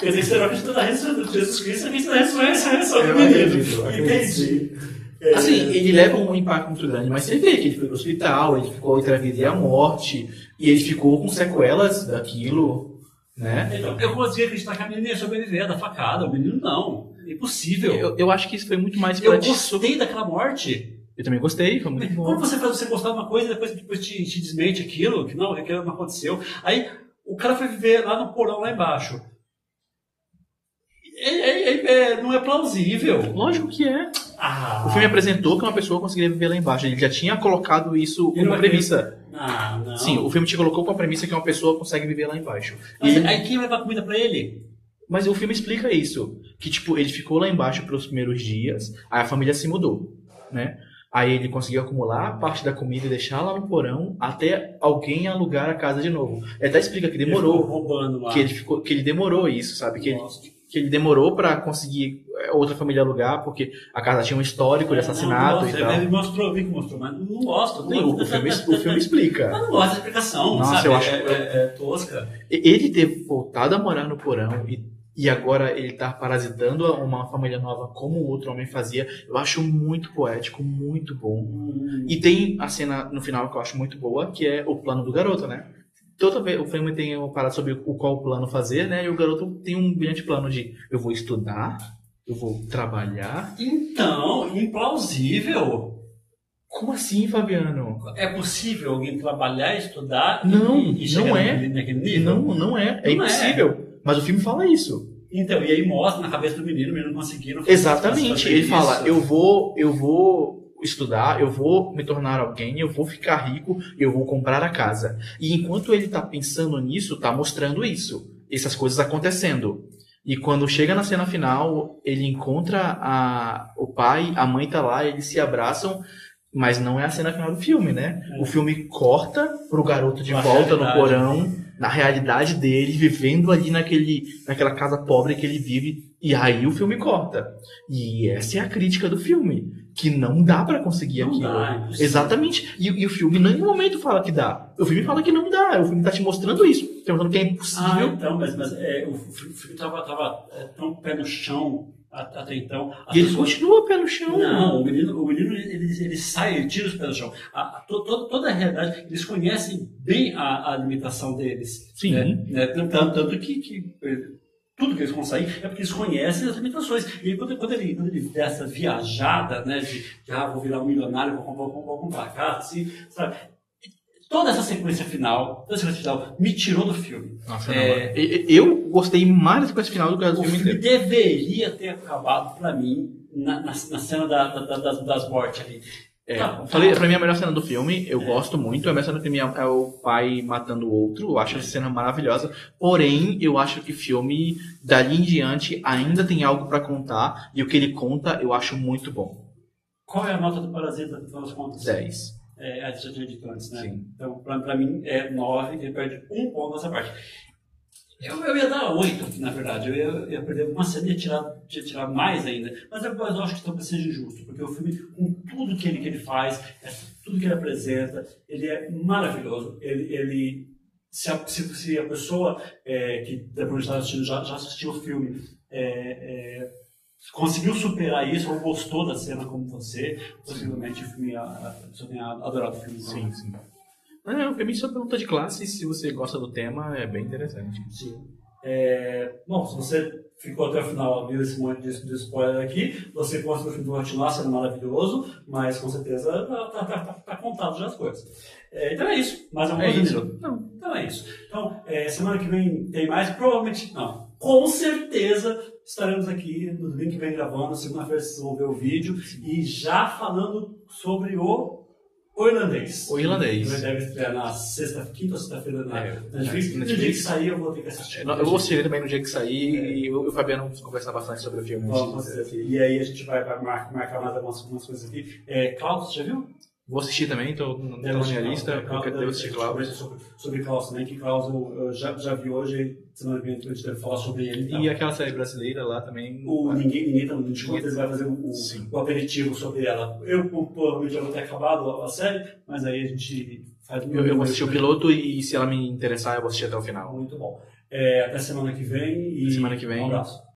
Quer dizer, você não acredita na ressurreição de Jesus Cristo, você acredita na ressurreição do menino. Entendi. É, Assim, ele leva um impacto muito grande, mas você vê que ele foi pro hospital, ele ficou entre a vida e a morte, e ele ficou com sequelas daquilo, né? Então, eu consegui acreditar que a menina ia sobreviver da facada, o menino não. Impossível. Eu, eu acho que isso foi muito mais Eu pra te gostei daquela morte. Eu também gostei, foi muito Como bom. você faz você gostar de uma coisa e depois, depois te, te desmente aquilo, que não, aquilo não aconteceu. Aí o cara foi viver lá no porão lá embaixo. É, é- é- é- não é plausível. Lógico que é. Ah, O filme apresentou que uma pessoa conseguiria viver lá embaixo. Ele já tinha colocado isso Ele como premissa. Ah, não. Sim, o filme te colocou com a premissa que uma pessoa consegue viver lá embaixo. Mas E- aí quem vai levar comida pra ele? Mas o filme explica isso. Que, tipo, ele ficou lá embaixo pelos primeiros dias, aí a família se mudou, né? Aí ele conseguiu acumular parte da comida e deixar lá no porão até alguém alugar a casa de novo. Ele até explica que Ele demorou, ficou roubando lá. que ele, ficou, que ele demorou isso, sabe? Que ele, Nossa. Que ele demorou pra conseguir é, outra família alugar, porque a casa tinha um histórico de assassinato não, e tal. Ele mostrou, vi que mostrou, mas não gosto. Não o, filme, o filme explica. Mas não gosto da explicação, Nossa, sabe? eu acho- é, é- é tosca. Ele ter voltado a morar no porão e, e agora ele tá parasitando uma família nova como o outro homem fazia, eu acho muito poético, muito bom. Hum, E tem a cena no final que eu acho muito boa, que é o plano do garoto, né? Toda vez o filme tem uma parada sobre o qual plano fazer, né? E o garoto tem um brilhante plano de eu vou estudar, eu vou trabalhar. Então, implausível. Como assim, Fabiano? É possível alguém trabalhar, estudar Não, e, e não é. naquele, nível? Não, não é. É Não é. impossível. Mas o filme fala isso. Então, e aí mostra na cabeça do menino, o menino conseguiram fazer- Exatamente. Ele isso. fala, eu vou, eu vou estudar, eu vou me tornar alguém, eu vou ficar rico, eu vou comprar a casa. E enquanto ele tá pensando nisso, tá mostrando isso, essas coisas acontecendo. E quando chega na cena final, ele encontra a, o pai, a mãe tá lá, eles se abraçam, mas não é a cena final do filme, né? É. O filme corta pro garoto de Na volta no porão, na realidade dele, vivendo ali naquele, naquela casa pobre que ele vive, e aí o filme corta. E essa é a crítica do filme, que não dá pra conseguir Não aquilo. dá, é. Exatamente. E, e o filme em nenhum momento fala que dá. O filme fala que não dá. O filme tá te mostrando isso, te mostrando que é Ah, impossível. então, mas, mas é, o fi- filme tava, tava é, tão pé no chão até então. E ele pessoas- continua pé no chão. Não, o menino, o menino ele, ele sai, ele tira os pés do chão. A, a- to- to- toda a realidade, eles conhecem bem a, a limitação deles. Sim. Né? Né? Tanto, tanto- tanto que, que, eh, tudo que eles conseguem é porque eles conhecem as limitações. E quando, quando, ele, quando ele der essa viajada, né, de, de ah, vou virar um milionário, vou comprar, vou, vou comprar casa, assim, sabe? Toda essa sequência final, toda essa sequência final, me tirou do filme. Nossa, É. Eu gostei mais com esse final do que do O filme filme inteiro. deveria ter acabado, pra mim, na, na, na cena da, da- da- das mortes ali. É, falei, pra mim a melhor cena do filme, eu gosto muito. A melhor cena do filme é é o pai matando o outro. Eu acho essa cena maravilhosa. Porém, eu acho que o filme, dali em diante, ainda tem algo pra contar. E o que ele conta, eu acho muito bom. Qual é a nota do Parasita, no final das contas? 10. É, a gente já tinha dito antes, né? Sim. Então, pra, pra mim, é 9, ele perde um ponto nessa parte. Eu, eu ia dar 8 aqui, na verdade. Eu ia, eu ia perder uma cena e ia tirar, ia tirar mais ainda. Mas depois eu acho que talvez seja injusto, porque o filme, com tudo que ele, que ele faz, é, tudo que ele apresenta, ele é maravilhoso. Ele, ele se, a, se, se a pessoa é, que depois está assistindo já, já assistiu o filme é, é, conseguiu superar isso ou gostou da cena como você, possivelmente o filme, a, a tenha adorado o filme. Sim, sim. É, o filme sobre luta de classe, se você gosta do tema, é bem interessante. Sim. É, bom, se você ficou até o final, viu esse monte de, de spoiler aqui, você gosta do filme do Continuar sendo maravilhoso, mas com certeza tá, tá, tá, tá- tá contado já as coisas. É, então é isso. Mais alguma É coisa, isso. Não. Então é isso. Então, é, semana que vem tem mais? Provavelmente não. Com certeza estaremos aqui no domingo que vem gravando, segunda-feira vocês vão ver o vídeo e já falando sobre o o irlandês. O irlandês. Que deve estrear na sexta, quinta ou sexta-feira na É, Netflix. No dia que sair eu vou ter que assistir. Eu vou assistir também no dia que sair e eu e o Fabiano conversar bastante sobre o filme. Vamos, e aí a gente vai, vai mar- marcar mais algumas, algumas coisas aqui. É, Klaus, você já viu? Vou assistir também, tô, tô na minha lista, É, porque devo assistir Klaus. Sobre, sobre Klaus também, que Klaus eu, eu já, já vi hoje, semana que vem a gente deve falar sobre ele. Então. E aquela série brasileira lá também. O Ninguém, ninguém tá no eles vão fazer o, o, aperitivo sobre ela. Eu provavelmente já vou ter acabado a, série, mas aí a gente faz Eu, eu vou assistir o piloto e se ela me interessar, eu vou assistir até o final. Muito bom. É, até semana que vem e Semana que vem. um abraço.